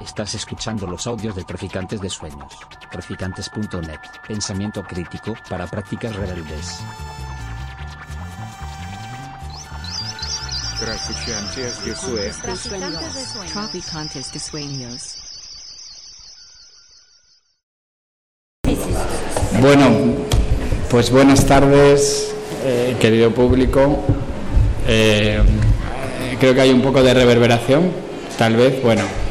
Estás escuchando los audios de Traficantes de Sueños. Traficantes.net. Pensamiento crítico para prácticas rebeldes. Traficantes de Sueños. Traficantes de Sueños. Bueno, pues buenas tardes, eh, querido público. Eh, creo que hay un poco de reverberación, tal vez, bueno.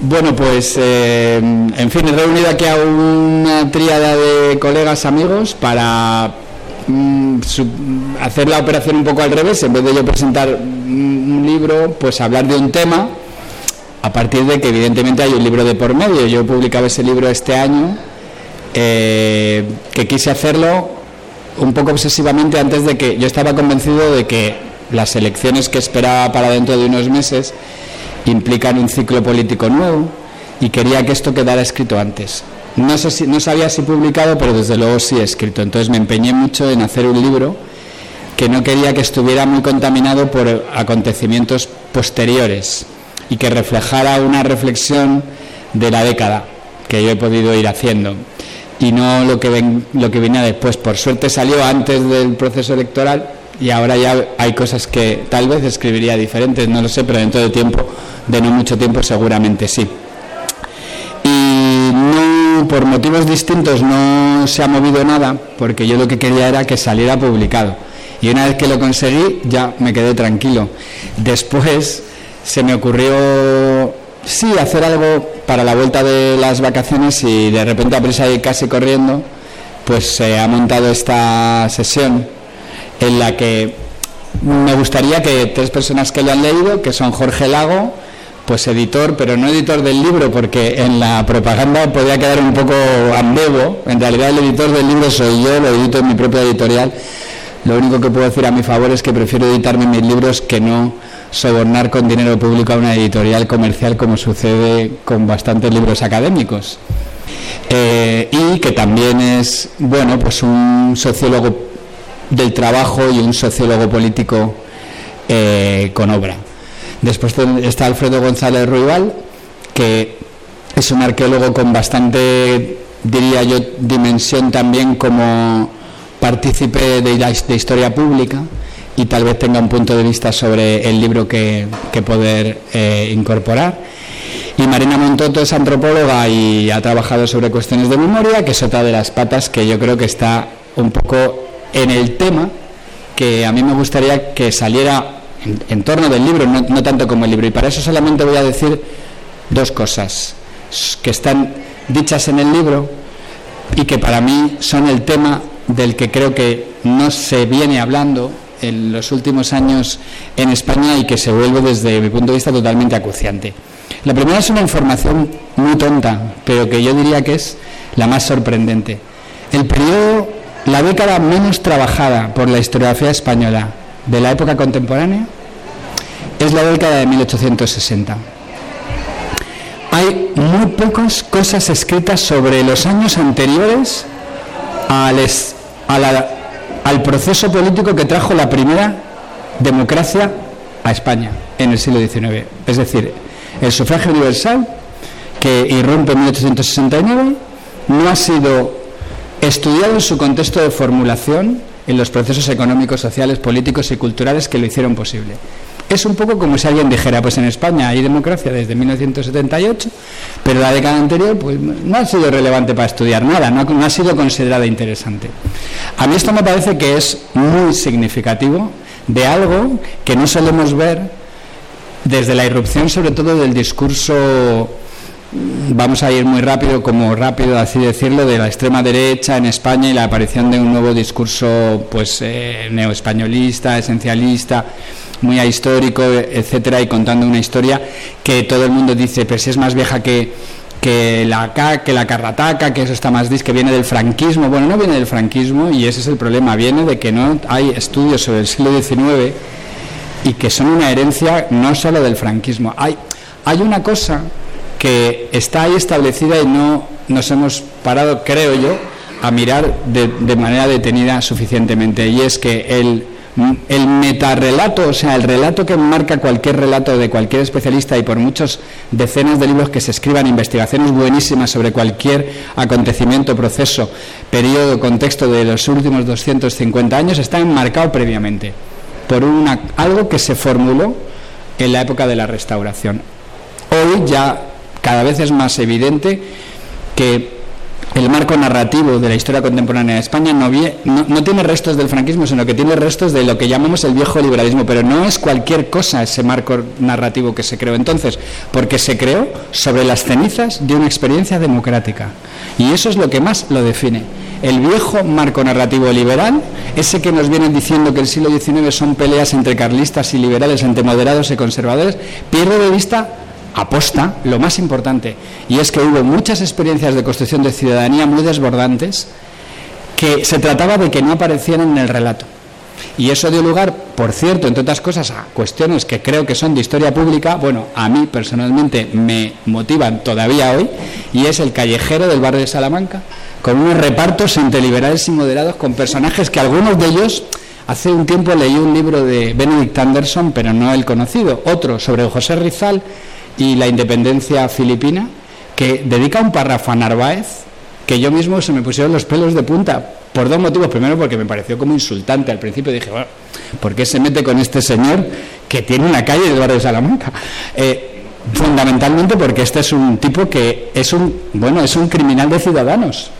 Bueno, pues, eh, en fin, he reunido aquí a una tríada de colegas amigos para mm, su- hacer la operación un poco al revés. En vez de yo presentar un libro, pues hablar de un tema a partir de que evidentemente hay un libro de por medio. Yo publicaba ese libro este año, eh, que quise hacerlo un poco obsesivamente antes de que yo estaba convencido de que las elecciones que esperaba para dentro de unos meses implican un ciclo político nuevo y quería que esto quedara escrito antes. No, sé si, no sabía si publicado, pero desde luego sí escrito. Entonces me empeñé mucho en hacer un libro que no quería que estuviera muy contaminado por acontecimientos posteriores y que reflejara una reflexión de la década que yo he podido ir haciendo y no lo que, ven, lo que venía después. Por suerte salió antes del proceso electoral y ahora ya hay cosas que tal vez escribiría diferentes, no lo sé, pero dentro de tiempo, de no mucho tiempo seguramente sí. Y no, por motivos distintos no se ha movido nada, porque yo lo que quería era que saliera publicado. Y una vez que lo conseguí, ya me quedé tranquilo. Después se me ocurrió, sí, hacer algo para la vuelta de las vacaciones y de repente a prisa y casi corriendo, pues se ha montado esta sesión en la que me gustaría que tres personas que lo han leído, que son Jorge Lago, pues editor, pero no editor del libro, porque en la propaganda podía quedar un poco ambiguo. En realidad el editor del libro soy yo, lo edito en mi propia editorial. Lo único que puedo decir a mi favor es que prefiero editarme mis libros que no sobornar con dinero público a una editorial comercial como sucede con bastantes libros académicos. Eh, y que también es, bueno, pues un sociólogo del trabajo y un sociólogo político eh, con obra. Después está Alfredo González Ruibal, que es un arqueólogo con bastante, diría yo, dimensión también como partícipe de, la, historia pública y tal vez tenga un punto de vista sobre el libro que, que poder eh, incorporar. Y Marina Montoto es antropóloga y ha trabajado sobre cuestiones de memoria, que es otra de las patas que yo creo que está un poco en el tema que a mí me gustaría que saliera en, torno del libro, no, no, tanto como el libro. Y para eso solamente voy a decir dos cosas que están dichas en el libro y que para mí son el tema del que creo que no se viene hablando en los últimos años en España y que se vuelve desde mi punto de vista totalmente acuciante. La primera es una información muy tonta, pero que yo diría que es la más sorprendente. El periodo, la década menos trabajada por la historiografía española de la época contemporánea es la década de 1860. Hay muy pocas cosas escritas sobre los años anteriores al, proceso político que trajo la primera democracia a España en el siglo XIX. Es decir, el sufragio universal, que irrumpe en 1869, no ha sido estudiado en su contexto de formulación en los procesos económicos, sociales, políticos y culturales que lo hicieron posible. Es un poco como si alguien dijera, pues en España hay democracia desde 1978, pero la década anterior pues, no ha sido relevante para estudiar nada, no, no ha sido considerada interesante. A mí esto me parece que es muy significativo de algo que no solemos ver desde la irrupción sobre todo del discurso vamos a ir muy rápido, como rápido así decirlo, de la extrema derecha en España y la aparición de un nuevo discurso pues eh, neoespañolista, esencialista, muy ahistórico, etcétera, y contando una historia que todo el mundo dice, pero si es más vieja que, que la que la carrataca, que eso está más dis, que viene del franquismo. Bueno, no viene del franquismo y ese es el problema, viene de que no hay estudios sobre el siglo XIX y que son una herencia no solo del franquismo. Hay, hay una cosa que está ahí establecida y no nos hemos parado, creo yo, a mirar de, de, manera detenida suficientemente. Y es que el el metarrelato, o sea, el relato que marca cualquier relato de cualquier especialista y por muchos decenas de libros que se escriban, investigaciones buenísimas sobre cualquier acontecimiento, proceso, periodo, contexto de los últimos 250 años, está enmarcado previamente por una, algo que se formuló en la época de la restauración. Hoy ya cada vez es más evidente que el marco narrativo de la historia contemporánea de España no, no, tiene restos del franquismo, sino que tiene restos de lo que llamamos el viejo liberalismo, pero no es cualquier cosa ese marco narrativo que se creó entonces, porque se creó sobre las cenizas de una experiencia democrática. Y eso es lo que más lo define. El viejo marco narrativo liberal, ese que nos vienen diciendo que el siglo XIX son peleas entre carlistas y liberales, entre moderados y conservadores, pierde de vista aposta lo más importante, y es que hubo muchas experiencias de construcción de ciudadanía muy desbordantes que se trataba de que no aparecieran en el relato. Y eso dio lugar, por cierto, entre otras cosas, a cuestiones que creo que son de historia pública, bueno, a mí personalmente me motivan todavía hoy, y es el callejero del barrio de Salamanca, con unos repartos entre liberales y moderados, con personajes que algunos de ellos, hace un tiempo leí un libro de Benedict Anderson, pero no el conocido, otro sobre José Rizal, y la independencia filipina, que dedica un párrafo a Narváez que yo mismo se me pusieron los pelos de punta por dos motivos. Primero, porque me pareció como insultante. Al principio dije, bueno, ¿por qué se mete con este señor que tiene una calle del barrio de Salamanca? Eh, fundamentalmente porque este es un tipo que es un, bueno, es un criminal de ciudadanos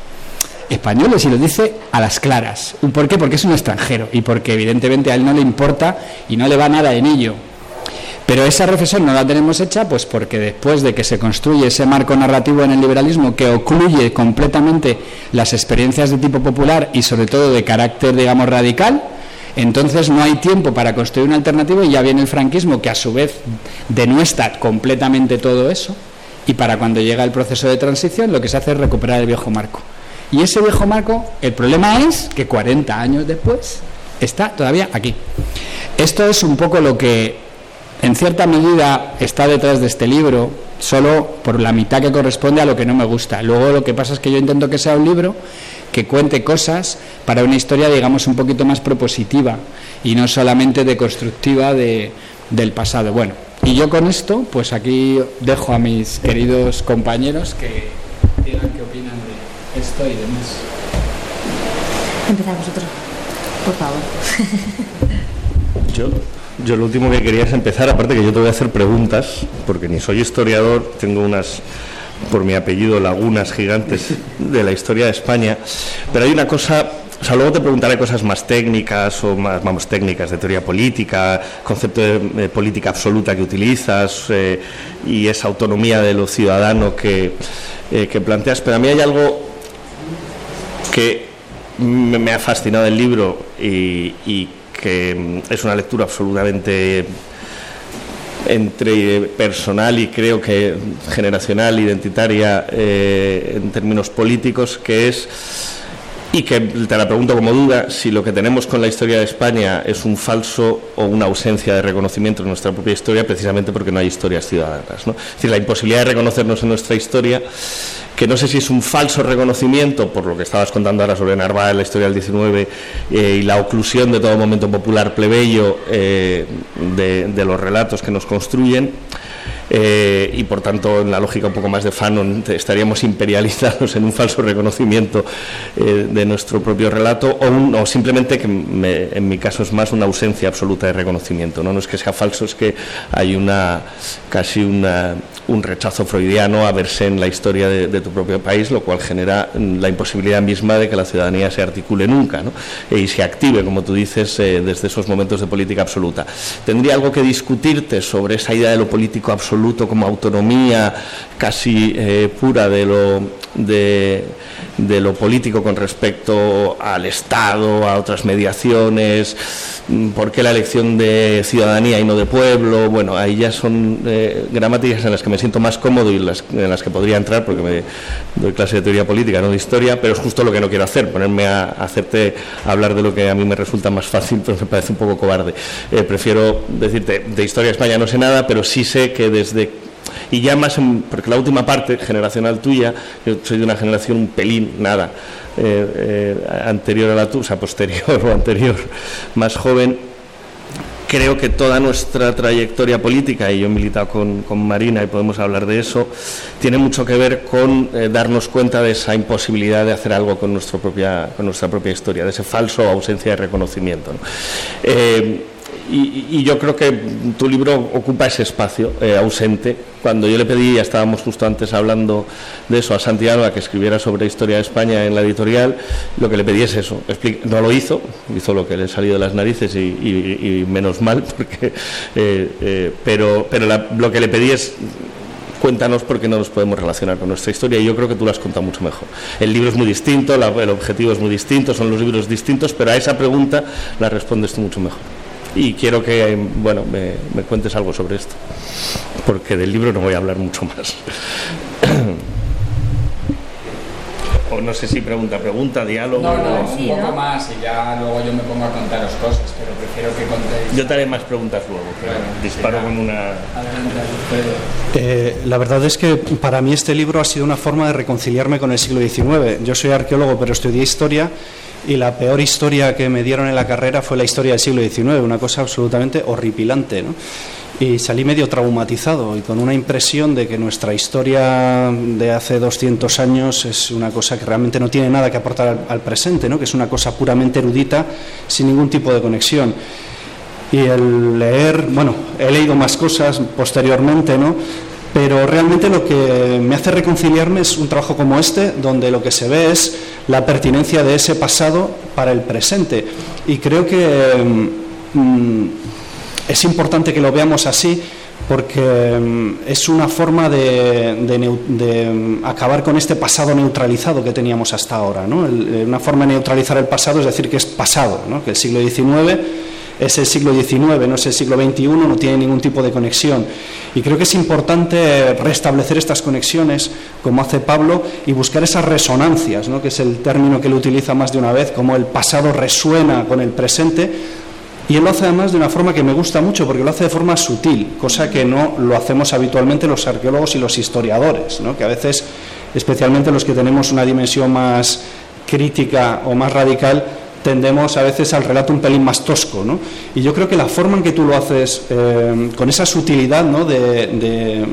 españoles y lo dice a las claras. ¿Por qué? Porque es un extranjero y porque evidentemente a él no le importa y no le va nada en ello pero esa reflexión no la tenemos hecha pues porque después de que se construye ese marco narrativo en el liberalismo que ocluye completamente las experiencias de tipo popular y sobre todo de carácter, digamos, radical, entonces no hay tiempo para construir una alternativa y ya viene el franquismo que a su vez denuestra completamente todo eso y para cuando llega el proceso de transición lo que se hace es recuperar el viejo marco. Y ese viejo marco, el problema es que 40 años después está todavía aquí. Esto es un poco lo que en cierta medida está detrás de este libro, solo por la mitad que corresponde a lo que no me gusta. Luego lo que pasa es que yo intento que sea un libro que cuente cosas para una historia, digamos, un poquito más propositiva y no solamente deconstructiva de, del pasado. Bueno, y yo con esto, pues aquí dejo a mis queridos compañeros que digan qué opinan de esto y demás. Empezamos vosotros, por favor. Yo yo lo último que quería es empezar, aparte que yo te voy a hacer preguntas, porque ni soy historiador, tengo unas, por mi apellido, lagunas gigantes de la historia de España, pero hay una cosa, o sea, luego te preguntaré cosas más técnicas o más, vamos, técnicas de teoría política, concepto de, política absoluta que utilizas eh, y esa autonomía de lo ciudadano que, eh, que planteas, pero a mí hay algo que me, ha fascinado el libro y, y que mm, es una lectura absolutamente entre personal y creo que generacional, identitaria eh, en términos políticos, que es, y que te la pregunto como duda, si lo que tenemos con la historia de España es un falso o una ausencia de reconocimiento en nuestra propia historia, precisamente porque no hay historias ciudadanas. Es decir, la imposibilidad de reconocernos en nuestra historia que no sé si es un falso reconocimiento, por lo que estabas contando ahora sobre Narváez, la historia del 19, eh, y la oclusión de todo momento popular plebeyo eh, de, los relatos que nos construyen, eh, y por tanto en la lógica un poco más de Fanon estaríamos imperializados en un falso reconocimiento de nuestro propio relato, o, simplemente que en mi caso es más una ausencia absoluta de reconocimiento. ¿no? no es que sea falso, es que hay una casi una, un rechazo freudiano a verse en la historia de, tu propio país, lo cual genera mm, la imposibilidad misma de que la ciudadanía se articule nunca y se active, como tú dices, eh, desde esos momentos de política absoluta. ¿Tendría algo que discutirte sobre esa idea de lo político absoluto como autonomía casi eh, pura de lo, de, de lo político con respecto al Estado, a otras mediaciones? Mm, ¿Por qué la elección de ciudadanía y no de pueblo? Bueno, ahí ya son eh, gramáticas en las que me siento más cómodo y en las que podría entrar porque me doy clase de teoría política, no de historia, pero es justo lo que no quiero hacer, ponerme a, hacerte hablar de lo que a mí me resulta más fácil, entonces me parece un poco cobarde. Eh, prefiero decirte, de historia de España no sé nada, pero sí sé que desde y ya más, porque la última parte generacional tuya, yo soy de una generación un pelín, nada, eh, eh, anterior a la tuya, o sea, posterior o anterior, más joven, creo que toda nuestra trayectoria política, y yo he militado con, con Marina y podemos hablar de eso, tiene mucho que ver con eh, darnos cuenta de esa imposibilidad de hacer algo con, nuestra propia, con nuestra propia historia, de ese falso ausencia de reconocimiento. ¿no? Y, y, yo creo que tu libro ocupa ese espacio eh, ausente. Cuando yo le pedí, ya estábamos justo antes hablando de eso, a Santiago, que escribiera sobre historia de España en la editorial, lo que le pedí es eso. No lo hizo, hizo lo que le salió de las narices y, menos mal, porque, eh, eh, pero, pero la, lo que le pedí es cuéntanos por qué no nos podemos relacionar con nuestra historia y yo creo que tú lo has contado mucho mejor. El libro es muy distinto, la, el objetivo es muy distinto, son los libros distintos, pero a esa pregunta la respondes tú mucho mejor y quiero que bueno me, me, cuentes algo sobre esto porque del libro no voy a hablar mucho más o no sé si pregunta pregunta diálogo no, no, o... un poco ¿no? más y ya luego yo me pongo a contaros cosas pero prefiero que contéis yo te haré más preguntas luego pero bueno, disparo con una eh, la verdad es que para mí este libro ha sido una forma de reconciliarme con el siglo XIX yo soy arqueólogo pero estudié historia y la peor historia que me dieron en la carrera fue la historia del siglo XIX, una cosa absolutamente horripilante. ¿no? Y salí medio traumatizado y con una impresión de que nuestra historia de hace 200 años es una cosa que realmente no tiene nada que aportar al, presente, ¿no? que es una cosa puramente erudita, sin ningún tipo de conexión. Y el leer, bueno, he leído más cosas posteriormente, ¿no? pero realmente lo que me hace reconciliarme es un trabajo como este, donde lo que se ve es la pertinencia de ese pasado para el presente. Y creo que mm, es importante que lo veamos así porque mm, es una forma de, de, de, acabar con este pasado neutralizado que teníamos hasta ahora. ¿no? El, una forma de neutralizar el pasado es decir que es pasado, ¿no? que el siglo XIX es el siglo XIX, no es el siglo XXI, no tiene ningún tipo de conexión. Y creo que es importante restablecer estas conexiones, como hace Pablo, y buscar esas resonancias, ¿no? que es el término que él utiliza más de una vez, como el pasado resuena con el presente. Y él lo hace además de una forma que me gusta mucho, porque lo hace de forma sutil, cosa que no lo hacemos habitualmente los arqueólogos y los historiadores, ¿no? que a veces, especialmente los que tenemos una dimensión más crítica o más radical, tendemos a veces al relato un pelín más tosco, ¿no? Y yo creo que la forma en que tú lo haces, eh, con esa sutilidad, ¿no? De, de,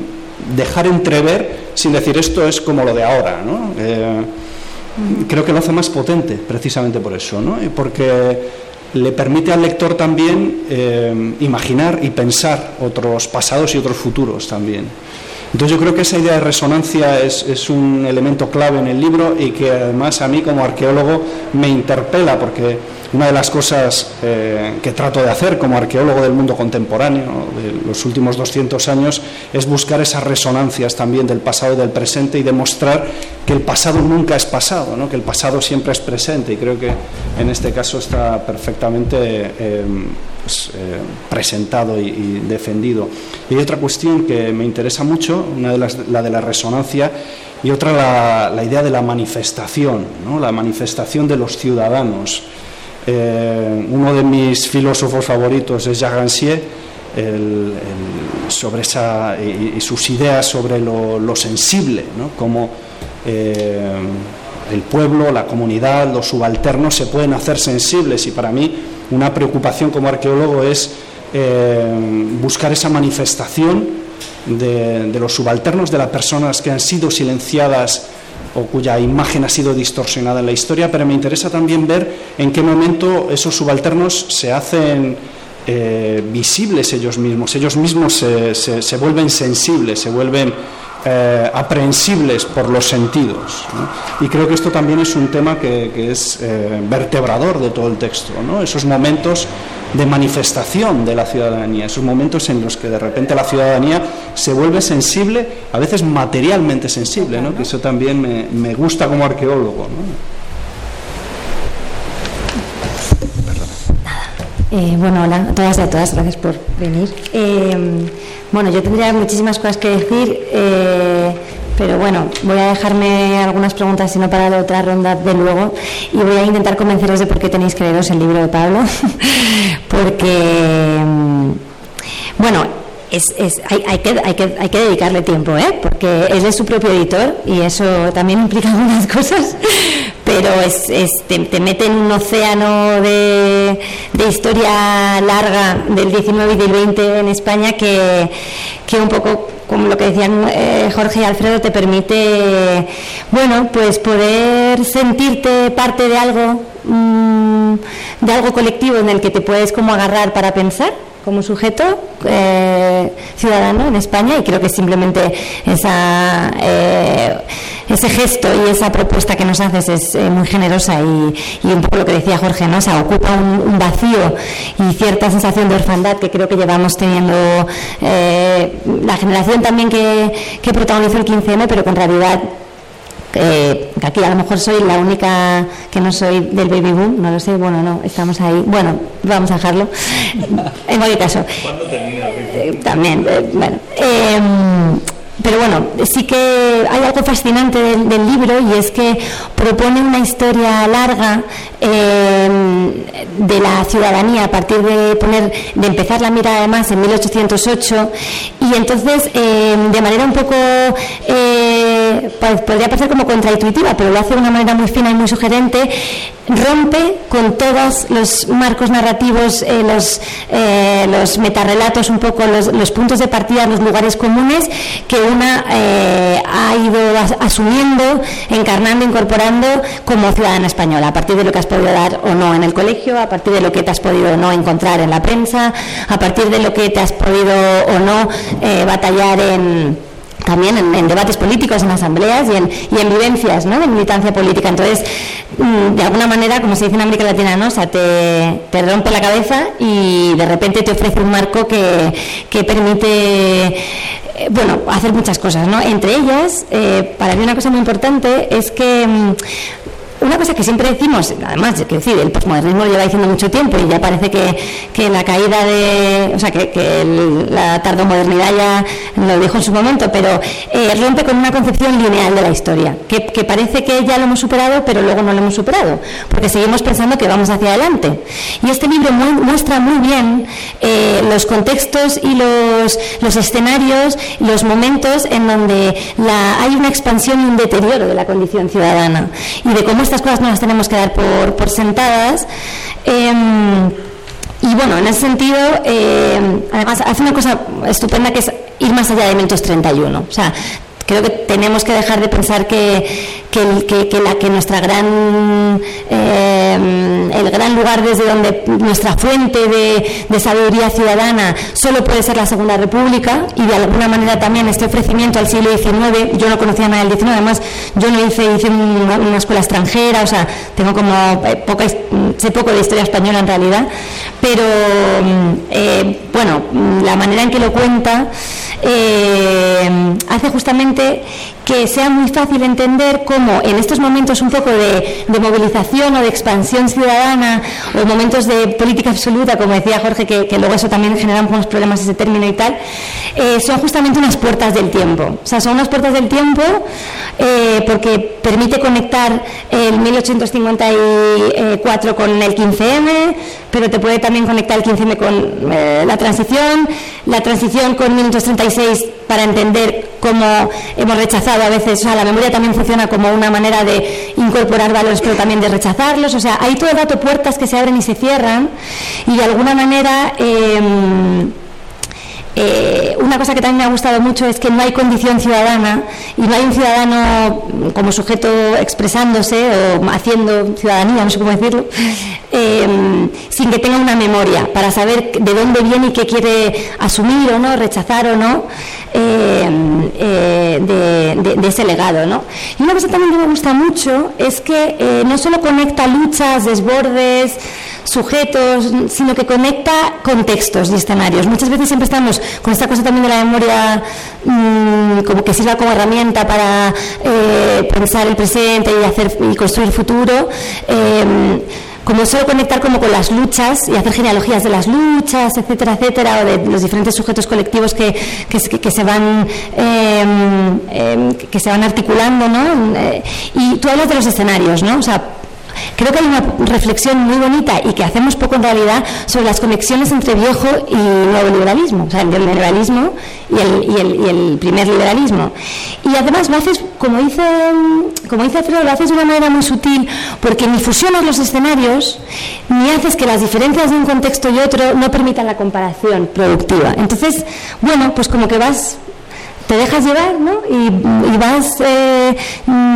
dejar entrever, sin decir esto es como lo de ahora, ¿no? Eh, creo que lo hace más potente, precisamente por eso, ¿no? Porque le permite al lector también eh, imaginar y pensar otros pasados y otros futuros también. Entonces yo creo que esa idea de resonancia es, un elemento clave en el libro y que además a mí como arqueólogo me interpela porque una de las cosas eh, que trato de hacer como arqueólogo del mundo contemporáneo de los últimos 200 años es buscar esas resonancias también del pasado y del presente y demostrar que el pasado nunca es pasado, ¿no? que el pasado siempre es presente y creo que en este caso está perfectamente eh, pues, eh, presentado y, y, defendido. Y hay otra cuestión que me interesa mucho, una de las, la de la resonancia y otra la, la idea de la manifestación, ¿no? la manifestación de los ciudadanos. Eh, uno de mis filósofos favoritos es Jacques Rancière, el, el, sobre esa, y, sus ideas sobre lo, lo sensible, ¿no? como eh, el pueblo, la comunidad, los subalternos se pueden hacer sensibles y para mí una preocupación como arqueólogo es eh, buscar esa manifestación de, los subalternos, de las personas que han sido silenciadas o cuya imagen ha sido distorsionada en la historia, pero me interesa también ver en qué momento esos subalternos se hacen eh, visibles ellos mismos, ellos mismos se vuelven sensibles, se vuelven eh, aprehensibles por los sentidos. ¿no? Y creo que esto también es un tema que, que es eh, vertebrador de todo el texto, ¿no? esos momentos de manifestación de la ciudadanía, esos momentos en los que de repente la ciudadanía se vuelve sensible, a veces materialmente sensible, ¿no? que eso también me, me gusta como arqueólogo. ¿no? Eh, bueno, hola a todas y a todas, gracias por venir. Eh, bueno, yo tendría muchísimas cosas que decir, eh, pero bueno, voy a dejarme algunas preguntas, sino para la otra ronda de luego, y voy a intentar convenceros de por qué tenéis que leeros el libro de Pablo, porque, bueno, es, es, hay, hay, que, hay, que, hay que dedicarle tiempo, ¿eh? porque él es su propio editor y eso también implica algunas cosas, pero es, es- te, te mete en un océano de, de historia larga del 19 y del 20 en España que, que un poco como lo que decían eh, Jorge y Alfredo te permite bueno pues poder sentirte parte de algo de algo colectivo en el que te puedes como agarrar para pensar como sujeto eh, ciudadano en España y creo que simplemente esa, eh, ese gesto y esa propuesta que nos haces es eh, muy generosa y, y un poco lo que decía Jorge, ¿no? Ocupa un, un vacío y cierta sensación de orfandad que creo que llevamos teniendo eh, la generación también que, que protagonizó el 15M, pero que en realidad eh, que aquí a lo mejor soy la única que no soy del baby boom, no lo sé, bueno, no, estamos ahí. Bueno, vamos a dejarlo. En cualquier caso. Eh, también, eh, bueno. em, pero bueno, sí que hay algo fascinante del, del libro y es que propone una historia larga em, de la ciudadanía a partir de poner, de empezar la mirada además en 1808 y entonces em, de manera un poco podría parecer como contraintuitiva, pero lo hace de una manera muy fina y muy sugerente, rompe con todos los marcos narrativos, eh, los, eh, los metarrelatos, un poco los, puntos de partida, los lugares comunes que una eh, ha ido as- asumiendo, encarnando, incorporando como ciudadana española, a partir de lo que has podido dar o no en el colegio, a partir de lo que te has podido o no encontrar en la prensa, a partir de lo que te has podido o no eh, batallar en también en, en debates políticos, en asambleas y en, y en vivencias ¿no? de militancia política. Entonces, mm, de alguna manera, como se dice en América Latina, ¿no? o sea, te, te rompe la cabeza y de repente te ofrece un marco que, que permite eh, bueno, hacer muchas cosas. ¿no? Entre ellas, eh, para mí una cosa muy importante es que... una cosa que siempre decimos, además, quiero decir, el posmodernismo lo lleva diciendo mucho tiempo y ya parece que, que la caída de, o sea, que, que el- la tardomodernidad ya lo dijo en su momento, pero eh, rompe con una concepción lineal de la historia, que, que parece que ya lo hemos superado, pero luego no lo hemos superado, porque seguimos pensando que vamos hacia adelante. Y este libro mu- muestra muy bien eh, los contextos y los, los escenarios, los momentos en donde la- hay una expansión y un deterioro de la condición ciudadana y de cómo estas cosas no las tenemos que dar por, sentadas. Em, y bueno, en ese sentido, eh, además hace una cosa estupenda que es ir más allá de 1931. O sea, creo que tenemos que dejar de pensar que, que, la, que nuestra gran, eh, el gran lugar desde donde nuestra fuente de, sabiduría ciudadana solo puede ser la Segunda República y de alguna manera también este ofrecimiento al siglo XIX, yo no conocía nada del XIX, además yo no hice, hice una, escuela extranjera, o sea, tengo como eh, poca, sé poco de historia española en realidad, pero eh, bueno, mm, la manera en que lo cuenta eh, hace justamente que sea muy fácil entender cómo en estos momentos un poco de, movilización o de expansión ciudadana o momentos de política absoluta, como decía Jorge, que, luego eso también genera unos problemas ese término y tal, eh, son justamente unas puertas del tiempo. O sea, son unas puertas del tiempo eh, porque permite conectar el 1854 con el 15M, pero te puede también conectar el 15M con la transición, la transición con 1936 para entender cómo hemos rechazado a veces, o sea, la memoria también funciona como una manera de incorporar valores, pero también de rechazarlos, o sea, hay todo el rato puertas que se abren y se cierran, y de alguna manera... em, eh, una cosa que también me ha gustado mucho es que no hay condición ciudadana y no hay un ciudadano como sujeto expresándose o haciendo ciudadanía, no sé cómo decirlo, eh, sin que tenga una memoria para saber de dónde viene y qué quiere asumir o no, rechazar o no eh, eh, de, de- ese legado. ¿no? Y una cosa también que me gusta mucho es que eh, no solo conecta luchas, desbordes, sujetos, sino que conecta contextos y escenarios. Muchas veces siempre estamos con esta cosa también de la memoria mm, como que sirva como herramienta para eh, pensar el presente y hacer y construir futuro. eh, como solo conectar como con las luchas y hacer genealogías de las luchas, etcétera, etcétera, o de los diferentes sujetos colectivos que, que, que se van eh, que se van articulando, ¿no? Eh, y tú hablas de los escenarios, ¿no? O sea, creo que hay una reflexión muy bonita y que hacemos poco en realidad sobre las conexiones entre viejo y nuevo liberalismo, o sea, el liberalismo y el, y el, y el primer liberalismo. Y además lo haces, como dice, como dice Alfredo, lo haces de una manera muy sutil, porque ni fusionas los escenarios, ni haces que las diferencias de un contexto y otro no permitan la comparación productiva. Entonces, bueno, pues como que vas te dejas llevar ¿no? y, vas eh,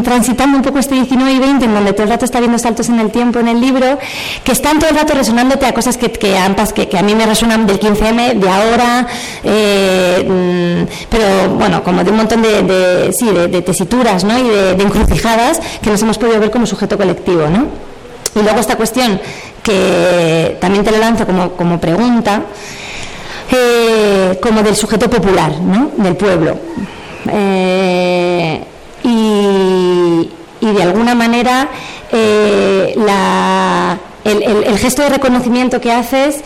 transitando un poco este 19 y 20 en donde todo el rato está viendo saltos en el tiempo en el libro que están todo el rato resonándote a cosas que, que, que, que a mí me resuenan del 15M, de ahora, eh, mm, pero bueno, como de un montón de, sí, de, tesituras ¿no? y de, encrucijadas que nos hemos podido ver como sujeto colectivo. ¿no? Y luego esta cuestión que también te lo lanzo como, como pregunta eh, como del sujeto popular, ¿no? del pueblo. Eh, y, de alguna manera eh, el, gesto de reconocimiento que haces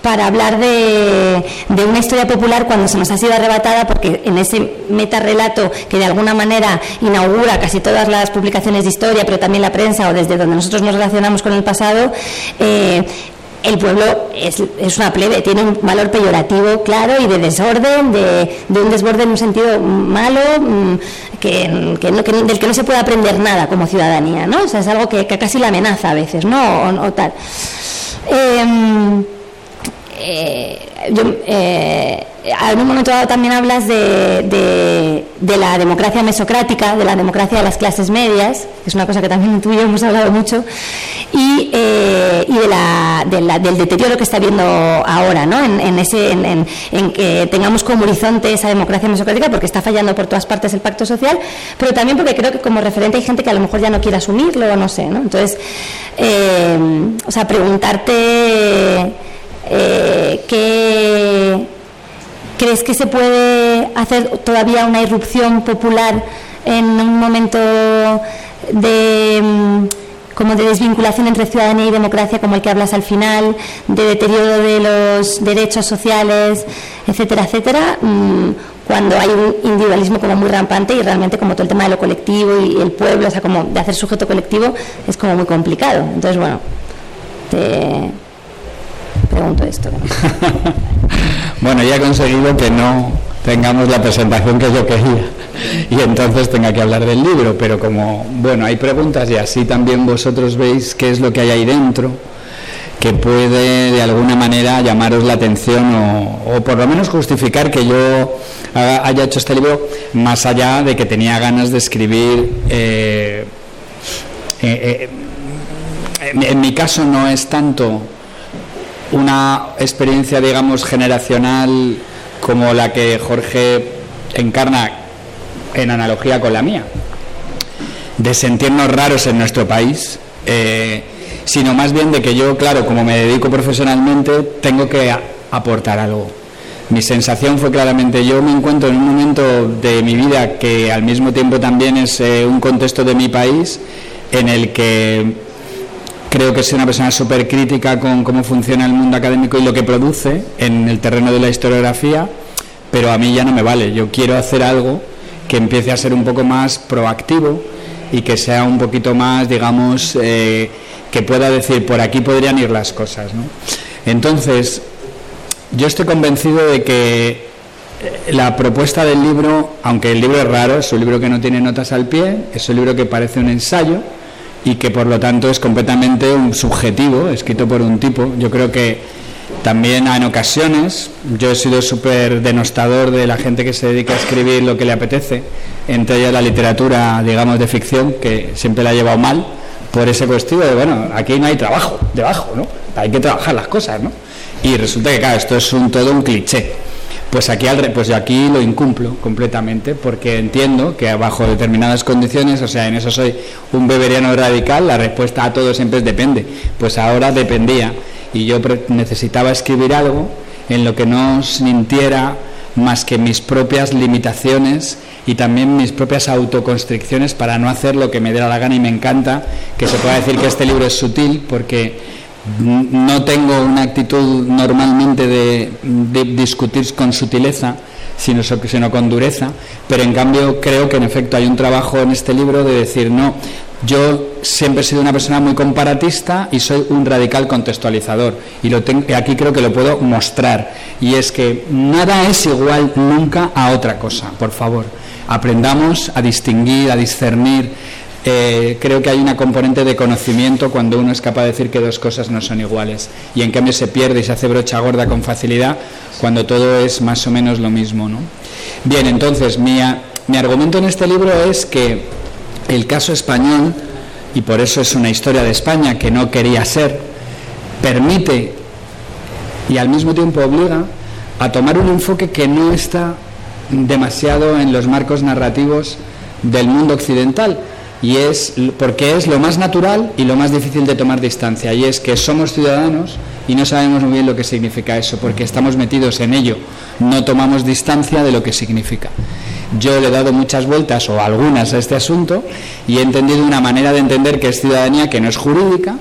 para hablar de, una historia popular cuando se nos ha sido arrebatada, porque en ese metarrelato que de alguna manera inaugura casi todas las publicaciones de historia, pero también la prensa o desde donde nosotros nos relacionamos con el pasado, el pueblo es, una plebe, tiene un valor peyorativo claro y de desorden, de, un desborde en un sentido malo, mm, que, del que no se puede aprender nada como ciudadanía, ¿no? O sea, es algo que, casi la amenaza a veces, ¿no? O, tal. Em, eh, yo, eh, en un momento dado también hablas de, de, la democracia mesocrática, de la democracia de las clases medias, que es una cosa que también tú y yo hemos hablado mucho, y, eh, y de la, del deterioro que está habiendo ahora, ¿no? en, ese, en, en, que tengamos como horizonte esa democracia mesocrática, porque está fallando por todas partes el pacto social, pero también porque creo que como referente hay gente que a lo mejor ya no quiere asumirlo, o no sé. ¿no? Entonces, o sea, preguntarte eh, ¿qué crees que se puede hacer todavía una irrupción popular en un momento de mm, como de desvinculación entre ciudadanía y democracia, como el que hablas al final, de deterioro de los derechos sociales, etcétera, etcétera, mm, cuando hay un individualismo como muy rampante y realmente como todo el tema de lo colectivo y el pueblo, o sea, como de hacer sujeto colectivo, es como muy complicado. Entonces, bueno, te, pregunto esto. bueno, ya he conseguido que no tengamos la presentación que yo quería y entonces tenga que hablar del libro, pero como, bueno, hay preguntas y así también vosotros veis qué es lo que hay ahí dentro que puede de alguna manera llamaros la atención o, por lo menos justificar que yo haya hecho este libro más allá de que tenía ganas de escribir eh, eh, eh, en mi caso no es tanto una experiencia, digamos, generacional como la que Jorge encarna en analogía con la mía, de sentirnos raros en nuestro país, eh, sino más bien de que yo, claro, como me dedico profesionalmente, tengo que aportar algo. Mi sensación fue claramente, yo me encuentro en un momento de mi vida que al mismo tiempo también es eh, un contexto de mi país en el que Creo que soy una persona súper crítica con cómo funciona el mundo académico y lo que produce en el terreno de la historiografía, pero a mí ya no me vale. Yo quiero hacer algo que empiece a ser un poco más proactivo y que sea un poquito más, digamos, eh, que pueda decir, por aquí podrían ir las cosas. Entonces, yo estoy convencido de que eh, la propuesta del libro, aunque el libro es raro, es un libro que no tiene notas al pie, es un libro que parece un ensayo, y que por lo tanto es completamente un subjetivo, escrito por un tipo. Yo creo que también en ocasiones yo he sido súper denostador de la gente que se dedica a escribir lo que le apetece, entre ellas la literatura, digamos, de ficción, que siempre la ha llevado mal por ese cuestión de, bueno, aquí no hay trabajo debajo, ¿no? Hay que trabajar las cosas, ¿no? Y resulta que, claro, esto es un, todo un cliché. Pues aquí, pues yo aquí lo incumplo completamente porque entiendo que bajo determinadas condiciones, o sea, en eso soy un beberiano radical, la respuesta a todo siempre es depende. Pues ahora dependía y yo necesitaba escribir algo en lo que no sintiera más que mis propias limitaciones y también mis propias autoconstricciones para no hacer lo que me diera la gana y me encanta que se pueda decir que este libro es sutil porque no tengo una actitud normalmente de, discutir con sutileza, sino, sino, con dureza, pero en cambio creo que en efecto hay un trabajo en este libro de decir, no, Yo siempre he sido una persona muy comparatista y soy un radical contextualizador. Y lo aquí creo que lo puedo mostrar. Y es que nada es igual nunca a otra cosa, por favor. Aprendamos a distinguir, a discernir. Eh, creo que hay una componente de conocimiento cuando uno es capaz de decir que dos cosas no son iguales. Y en cambio se pierde y se hace brocha gorda con facilidad cuando todo es más o menos lo mismo. ¿no? Bien, entonces mi, mi argumento en este libro es que el caso español, y por eso es una historia de España que no quería ser, permite y al mismo tiempo obliga a tomar un enfoque que no está demasiado en los marcos narrativos del mundo occidental y es porque es lo más natural y lo más difícil de tomar distancia. Y es que somos ciudadanos y no sabemos muy bien lo que significa eso porque estamos metidos en ello. No tomamos distancia de lo que significa. Yo le he dado muchas vueltas o algunas a este asunto y he entendido una manera de entender que es ciudadanía que no es jurídica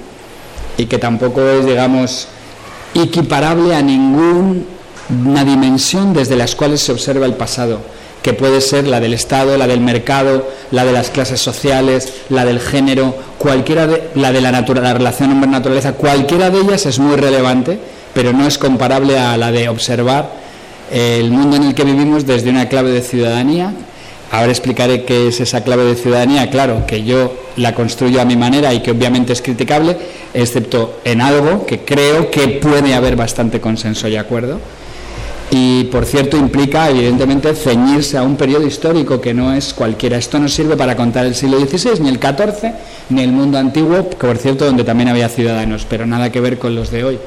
y que tampoco es, digamos, equiparable a ninguna dimensión desde las cuales se observa el pasado, que puede ser la del Estado, la del mercado, la de las clases sociales, la del género, cualquiera de, la de la, la relación hombre-naturaleza, cualquiera de ellas es muy relevante, pero no es comparable a la de observar el mundo en el que vivimos desde una clave de ciudadanía. Ahora explicaré qué es esa clave de ciudadanía, claro, que yo la construyo a mi manera y que obviamente es criticable, excepto en algo que creo que puede haber bastante consenso y acuerdo. Y por cierto implica evidentemente ceñirse a un periodo histórico que no es cualquiera. Esto no sirve para contar el siglo XVI, ni el XIV, ni el mundo antiguo, que por cierto donde también había ciudadanos, pero nada que ver con los de hoy.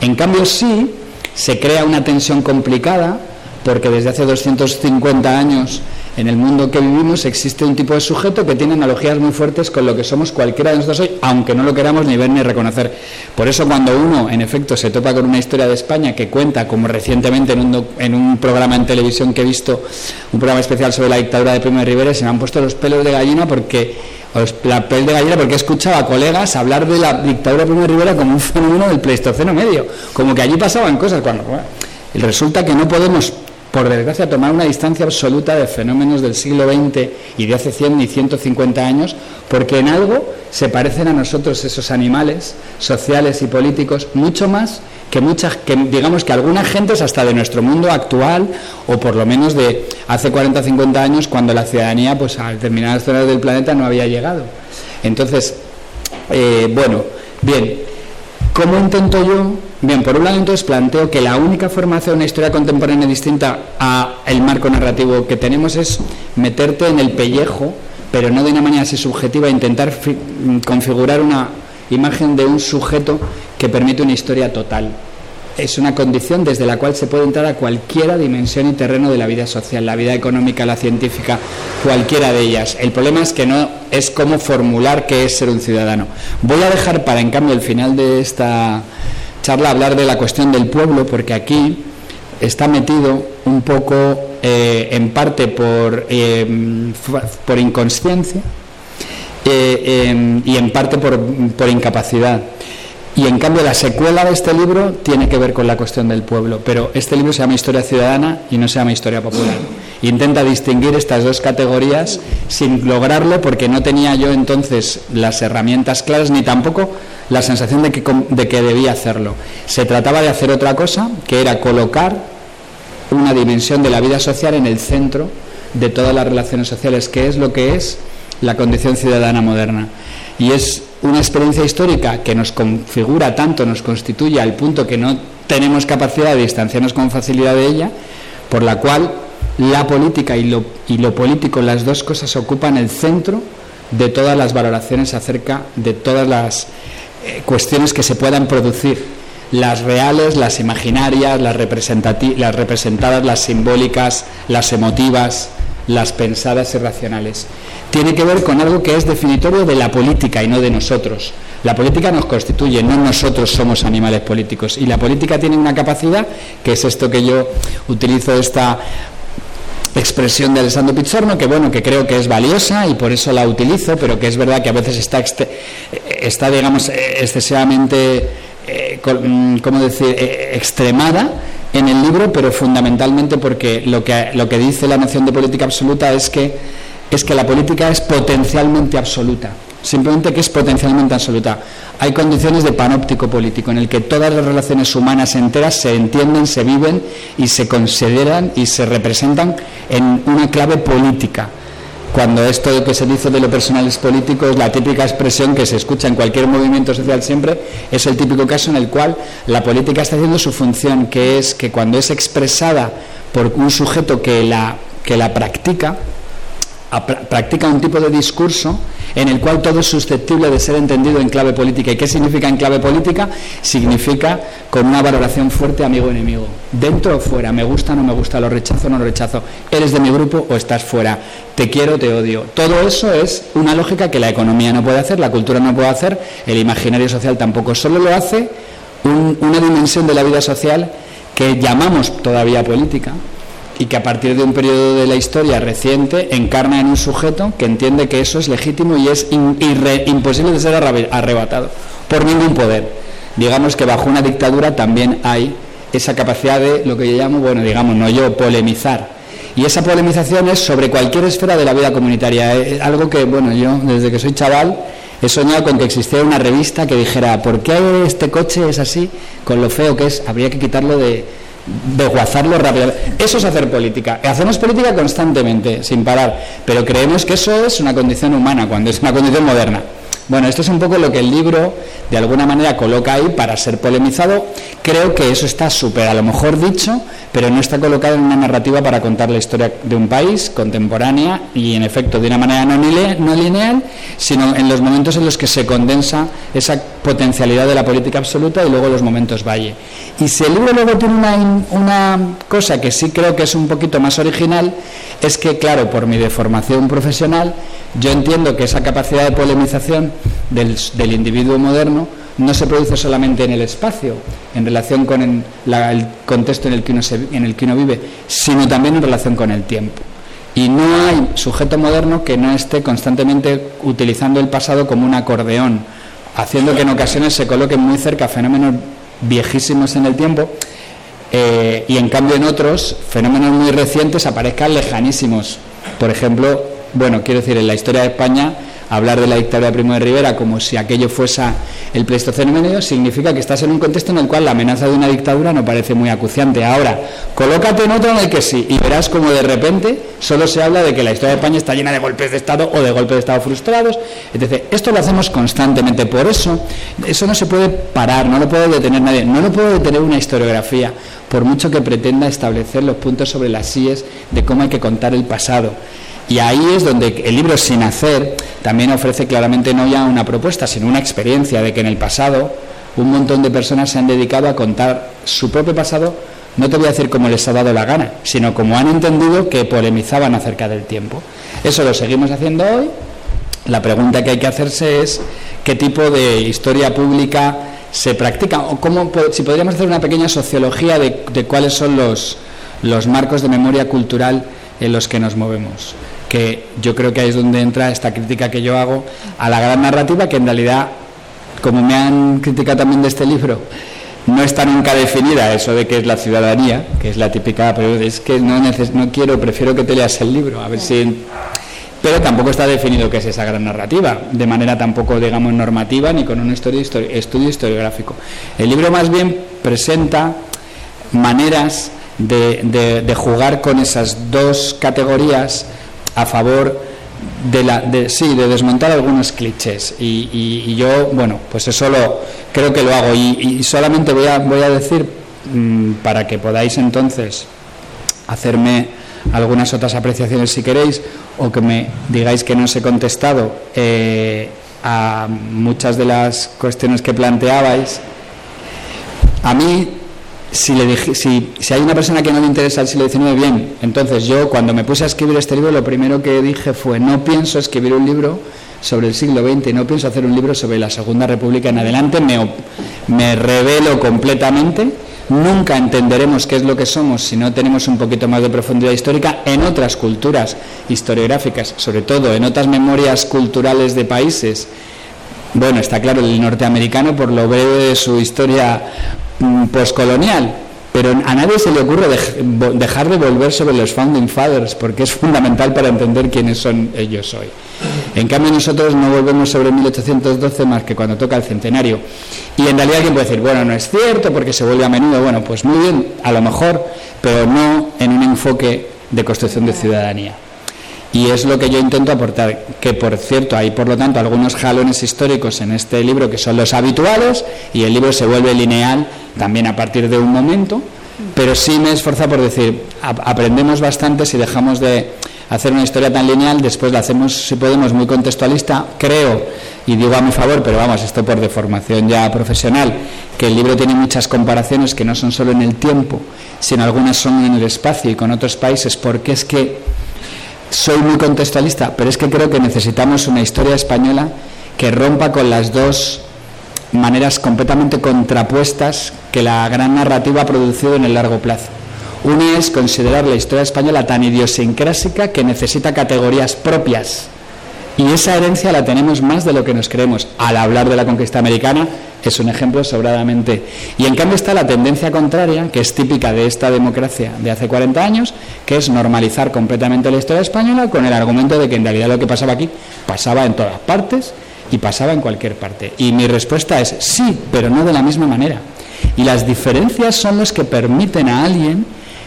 En cambio sí se crea una tensión complicada porque desde hace 250 años en el mundo que vivimos existe un tipo de sujeto que tiene analogías muy fuertes con lo que somos cualquiera de nosotros hoy, aunque no lo queramos ni ver ni reconocer. Por eso cuando uno, en efecto, se topa con una historia de España que cuenta, como recientemente en un, en un programa en televisión que he visto, un programa especial sobre la dictadura de Primo de Rivera, se me han puesto los pelos de gallina porque la piel de gallina porque he escuchado a colegas hablar de la dictadura de Primo de Rivera como un fenómeno del Pleistoceno medio, como que allí pasaban cosas cuando resulta que no podemos por desgracia, tomar una distancia absoluta de fenómenos del siglo XX y de hace 100 y 150 años, porque en algo se parecen a nosotros esos animales sociales y políticos mucho más que muchas, que digamos que algunas gentes hasta de nuestro mundo actual o por lo menos de hace 40 o 50 años cuando la ciudadanía pues a determinadas zonas del planeta no había llegado. Entonces, eh, bueno, bien, ¿cómo intento yo Bien, por un lado entonces planteo que la única forma de hacer una historia contemporánea distinta a el marco narrativo que tenemos es meterte en el pellejo, pero no de una manera así subjetiva, intentar configurar una imagen de un sujeto que permite una historia total. Es una condición desde la cual se puede entrar a cualquiera dimensión y terreno de la vida social, la vida económica, la científica, cualquiera de ellas. El problema es que no es cómo formular qué es ser un ciudadano. Voy a dejar para, en cambio, el final de esta charla hablar de la cuestión del pueblo, porque aquí está metido un poco, eh, en parte por, eh, por inconsciencia eh, y en parte por, por incapacidad. Y en cambio la secuela de este libro tiene que ver con la cuestión del pueblo, pero este libro se llama Historia Ciudadana y no se llama Historia Popular. Intenta distinguir estas dos categorías sin lograrlo porque no tenía yo entonces las herramientas claras ni tampoco la sensación de que, de que debía hacerlo. Se trataba de hacer otra cosa, que era colocar una dimensión de la vida social en el centro de todas las relaciones sociales, que es lo que es la condición ciudadana moderna. Y es una experiencia histórica que nos configura tanto, nos constituye al punto que no tenemos capacidad de distanciarnos con facilidad de ella, por la cual la política y lo, político, las dos cosas, ocupan el centro de todas las valoraciones acerca de todas las eh, cuestiones que se puedan producir, las reales, las imaginarias, las, las representadas, las simbólicas, las emotivas, las pensadas y racionales. Tiene que ver con algo que es definitorio de la política y no de nosotros. La política nos constituye, no nosotros somos animales políticos. Y la política tiene una capacidad, que es esto que yo utilizo esta expresión de Alessandro Pizzorno, que bueno, que creo que es valiosa y por eso la utilizo, pero que es verdad que a veces está, está digamos, excesivamente, eh, mm, ¿cómo decir?, eh, extremada en el libro, pero fundamentalmente porque lo que, lo que dice la noción de política absoluta es que, es que la política es potencialmente absoluta. simplemente que es potencialmente absoluta. Hay condiciones de panóptico político en el que todas las relaciones humanas enteras se entienden, se viven y se consideran y se representan en una clave política. Cuando esto que se dice de lo personal es político es la típica expresión que se escucha en cualquier movimiento social siempre, es el típico caso en el cual la política está haciendo su función, que es que cuando es expresada por un sujeto que la, que la practica, practica un tipo de discurso en el cual todo es susceptible de ser entendido en clave política. ¿Y qué significa en clave política? Significa con una valoración fuerte amigo-enemigo. Dentro o fuera, me gusta no me gusta, lo rechazo no lo rechazo, eres de mi grupo o estás fuera, te quiero te odio. Todo eso es una lógica que la economía no puede hacer, la cultura no puede hacer, el imaginario social tampoco. Solo lo hace una dimensión de la vida social que llamamos todavía política, y que a partir de un periodo de la historia reciente encarna en un sujeto que entiende que eso es legítimo y es imposible de ser arrebatado por ningún poder. Digamos que bajo una dictadura también hay esa capacidad de lo que yo llamo, bueno, digamos, no yo, polemizar. Y esa polemización es sobre cualquier esfera de la vida comunitaria. Es algo que, bueno, yo desde que soy chaval he soñado con que existiera una revista que dijera, ¿por qué este coche es así? Con lo feo que es, habría que quitarlo de, desguazarlo rápido. Eso es hacer política. Hacemos política constantemente, sin parar, pero creemos que eso es una condición humana, cuando es una condición moderna. Bueno, esto es un poco lo que el libro de alguna manera coloca ahí para ser polemizado. Creo que eso está súper a lo mejor dicho, pero no está colocado en una narrativa para contar la historia de un país contemporánea y en efecto de una manera no lineal, sino en los momentos en los que se condensa esa potencialidad de la política absoluta y luego los momentos valle. Y si el libro luego tiene una, una cosa que sí creo que es un poquito más original, es que, claro, por mi deformación profesional, yo entiendo que esa capacidad de polemización del, individuo moderno no se produce solamente en el espacio, en relación con el, contexto en el, que uno en el que uno vive, sino también en relación con el tiempo. Y no hay sujeto moderno que no esté constantemente utilizando el pasado como un acordeón, haciendo que en ocasiones se coloquen muy cerca fenómenos viejísimos en el tiempo eh, y en cambio en otros fenómenos muy recientes aparezcan lejanísimos. Por ejemplo, bueno, quiero decir, en la historia de España hablar de la dictadura de Primo de Rivera como si aquello fuese el Pleistoceno medio significa que estás en un contexto en el cual la amenaza de una dictadura no parece muy acuciante. Ahora, colócate en otro en el que sí y verás como de repente solo se habla de que la historia de España está llena de golpes de Estado o de golpes de Estado frustrados. Entonces, esto lo hacemos constantemente. Por eso, eso no se puede parar, no lo puede detener nadie, no lo puede detener una historiografía, por mucho que pretenda establecer los puntos sobre las sillas de cómo hay que contar el pasado. Y ahí es donde el libro Sin hacer también ofrece claramente no ya una propuesta, sino una experiencia de que en el pasado un montón de personas se han dedicado a contar su propio pasado, no te voy a decir cómo les ha dado la gana, sino como han entendido que polemizaban acerca del tiempo. Eso lo seguimos haciendo hoy. La pregunta que hay que hacerse es qué tipo de historia pública se practica o cómo, si podríamos hacer una pequeña sociología de, de cuáles son los, los marcos de memoria cultural en los que nos movemos que yo creo que ahí es donde entra esta crítica que yo hago a la gran narrativa, que en realidad, como me han criticado también de este libro, no está nunca definida eso de que es la ciudadanía, que es la típica, pero es que no, no quiero, prefiero que te leas el libro, a ver si... Pero tampoco está definido qué es esa gran narrativa, de manera tampoco, digamos, normativa ni con un estudio, estudio historiográfico. El libro más bien presenta maneras de, de jugar con esas dos categorías a favor de la de, sí de desmontar algunos clichés. Y, yo bueno pues eso lo creo que lo hago. Y, solamente voy a voy a decir mm, para que podáis entonces hacerme algunas otras apreciaciones si queréis o que me digáis que no os he contestado eh, a muchas de las cuestiones que planteabais. A mí si, le si, si, hay una persona que no le interesa el siglo XIX, bien. Entonces yo cuando me puse a escribir este libro, lo primero que dije fue, no pienso escribir un libro sobre el siglo XX, no pienso hacer un libro sobre la Segunda República en adelante, me, me revelo completamente. Nunca entenderemos qué es lo que somos si no tenemos un poquito más de profundidad histórica en otras culturas historiográficas, sobre todo en otras memorias culturales de países. Bueno, está claro, el norteamericano, por lo breve de su historia Mm, postcolonial, pero a nadie se le ocurre dejar de volver sobre los founding fathers porque es fundamental para entender quiénes son ellos hoy. En cambio nosotros no volvemos sobre 1812 más que cuando toca el centenario. Y en realidad alguien puede decir, bueno, no es cierto porque se vuelve a menudo. Bueno, pues muy bien, a lo mejor, pero no en un enfoque de construcción de ciudadanía. Y es lo que yo intento aportar, que por cierto hay por lo tanto algunos jalones históricos en este libro que son los habituales y el libro se vuelve lineal también a partir de un momento, pero sí me esforzo por decir, aprendemos bastante si dejamos de hacer una historia tan lineal, después la hacemos, si podemos, muy contextualista, creo, y digo a mi favor, pero vamos, esto por deformación ya profesional, que el libro tiene muchas comparaciones que no son solo en el tiempo, sino algunas son en el espacio y con otros países, porque es que soy muy contextualista, pero es que creo que necesitamos una historia española que rompa con las dos maneras completamente contrapuestas que la gran narrativa ha producido en el largo plazo. Una es considerar la historia española tan idiosincrásica que necesita categorías propias. Y esa herencia la tenemos más de lo que nos creemos. Al hablar de la conquista americana, es un ejemplo sobradamente. Y en cambio está la tendencia contraria, que es típica de esta democracia de hace 40 años, que es normalizar completamente la historia española con el argumento de que en realidad lo que pasaba aquí pasaba en todas partes y pasaba en cualquier parte. Y mi respuesta es sí, pero no de la misma manera. Y las diferencias son las que permiten a alguien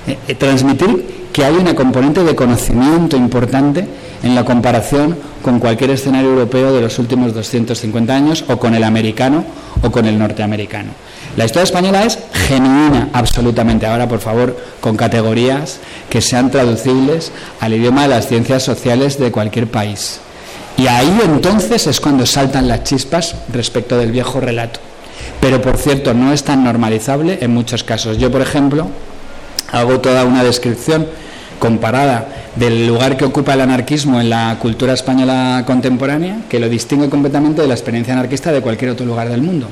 eh, eh, transmitir que hay una componente de conocimiento importante en la comparación con cualquier escenario europeo de los últimos 250 años o con el americano o con el norteamericano. La historia española es genuina, absolutamente. Ahora, por favor, con categorías que sean traducibles al idioma de las ciencias sociales de cualquier país. Y ahí entonces es cuando saltan las chispas respecto del viejo relato. Pero, por cierto, no es tan normalizable en muchos casos. Yo, por ejemplo, hago toda una descripción comparada del lugar que ocupa el anarquismo en la cultura española contemporánea, que lo distingue completamente de la experiencia anarquista de cualquier otro lugar del mundo.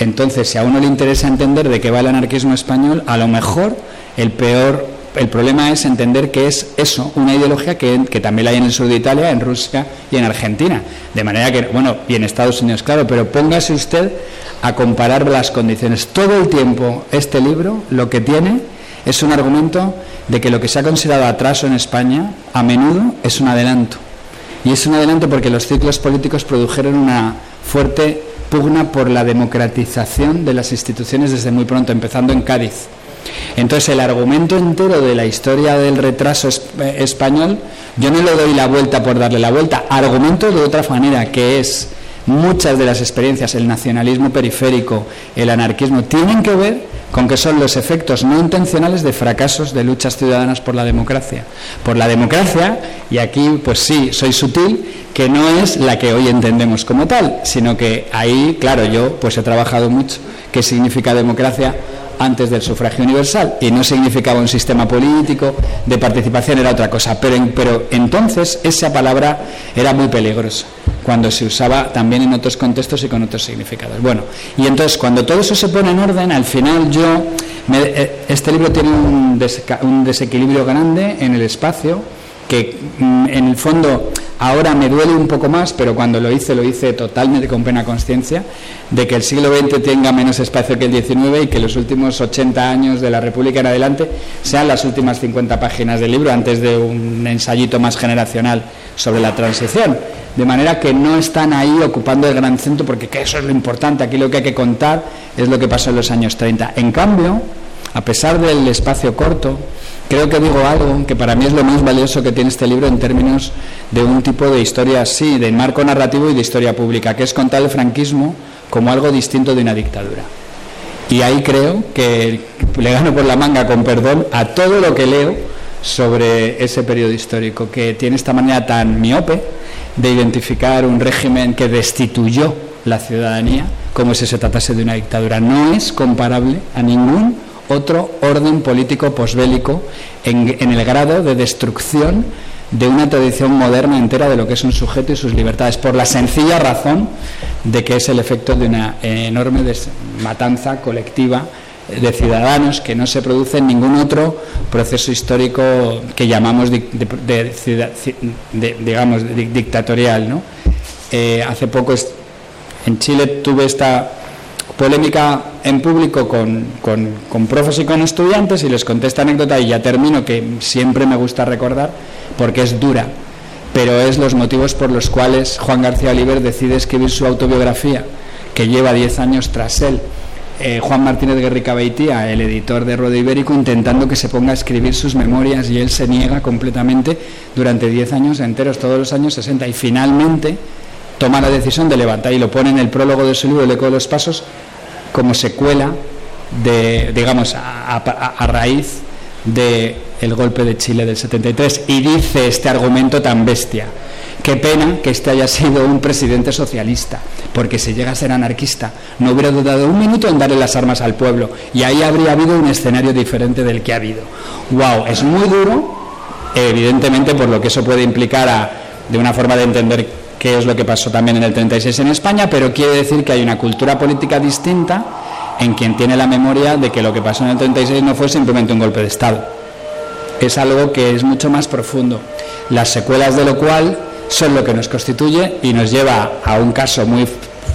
Entonces, si a uno le interesa entender de qué va el anarquismo español, a lo mejor el peor, el problema es entender que es eso, una ideología que, que también la hay en el sur de Italia, en Rusia y en Argentina. De manera que, bueno, y en Estados Unidos, claro, pero póngase usted a comparar las condiciones. Todo el tiempo este libro lo que tiene es un argumento de que lo que se ha considerado atraso en España a menudo es un adelanto. Y es un adelanto porque los ciclos políticos produjeron una fuerte pugna por la democratización de las instituciones desde muy pronto, empezando en Cádiz. Entonces el argumento entero de la historia del retraso eh, español, yo no le doy la vuelta por darle la vuelta, argumento de otra manera, que es muchas de las experiencias, el nacionalismo periférico, el anarquismo, tienen que ver con que son los efectos no intencionales de fracasos de luchas ciudadanas por la democracia. Por la democracia, y aquí pues sí, soy sutil, que no es la que hoy entendemos como tal, sino que ahí, claro, yo pues he trabajado mucho qué significa democracia antes del sufragio universal y no significaba un sistema político de participación, era otra cosa. Pero, pero entonces esa palabra era muy peligrosa cuando se usaba también en otros contextos y con otros significados. Bueno, y entonces cuando todo eso se pone en orden, al final yo, eh, este libro tiene un, un desequilibrio grande en el espacio, que mm, en el fondo ahora me duele un poco más, pero cuando lo hice, lo hice totalmente con pena conciencia, de que el siglo XX tenga menos espacio que el XIX y que los últimos 80 años de la República en adelante sean las últimas 50 páginas del libro, antes de un ensayito más generacional sobre la transición. De manera que no están ahí ocupando el gran centro, porque eso es lo importante, aquí lo que hay que contar es lo que pasó en los años 30. En cambio, a pesar del espacio corto, creo que digo algo que para mí es lo más valioso que tiene este libro en términos de un tipo de historia así, de marco narrativo y de historia pública, que es contar el franquismo como algo distinto de una dictadura. Y ahí creo que le gano por la manga, con perdón, a todo lo que leo sobre ese periodo histórico, que tiene esta manera tan miope de identificar un régimen que destituyó la ciudadanía como si se tratase de una dictadura. No es comparable a ningún otro orden político posbélico en, el grado de destrucción de una tradición moderna entera de lo que es un sujeto y sus libertades, por la sencilla razón de que es el efecto de una enorme matanza colectiva de ciudadanos que no se produce en ningún otro proceso histórico que llamamos digamos dictatorial. ¿no? Eh, hace poco en Chile tuve esta polémica en público con, con, con, profes y con estudiantes y les conté esta anécdota y ya termino que siempre me gusta recordar porque es dura. pero es los motivos por los cuales Juan García Oliver decide escribir su autobiografía, que lleva 10 años tras él. Eh, Juan Martínez Guerrica Beitía, el editor de Rodo Ibérico, intentando que se ponga a escribir sus memorias y él se niega completamente durante 10 años enteros, todos los años 60, y finalmente toma la decisión de levantar y lo pone en el prólogo de su libro El eco de los pasos como secuela de, digamos, a, raíz del el golpe de Chile del 73 y dice este argumento tan bestia. Qué pena que este haya sido un presidente socialista, porque si llega a ser anarquista no hubiera dudado un minuto en darle las armas al pueblo y ahí habría habido un escenario diferente del que ha habido. ¡Wow! Es muy duro, evidentemente por lo que eso puede implicar de una forma de entender qué es lo que pasó también en el 36 en España, pero quiere decir que hay una cultura política distinta en quien tiene la memoria de que lo que pasó en el 36 no fue simplemente un golpe de Estado. Es algo que es mucho más profundo. Las secuelas de lo cual son lo que nos constituye y nos lleva a un caso muy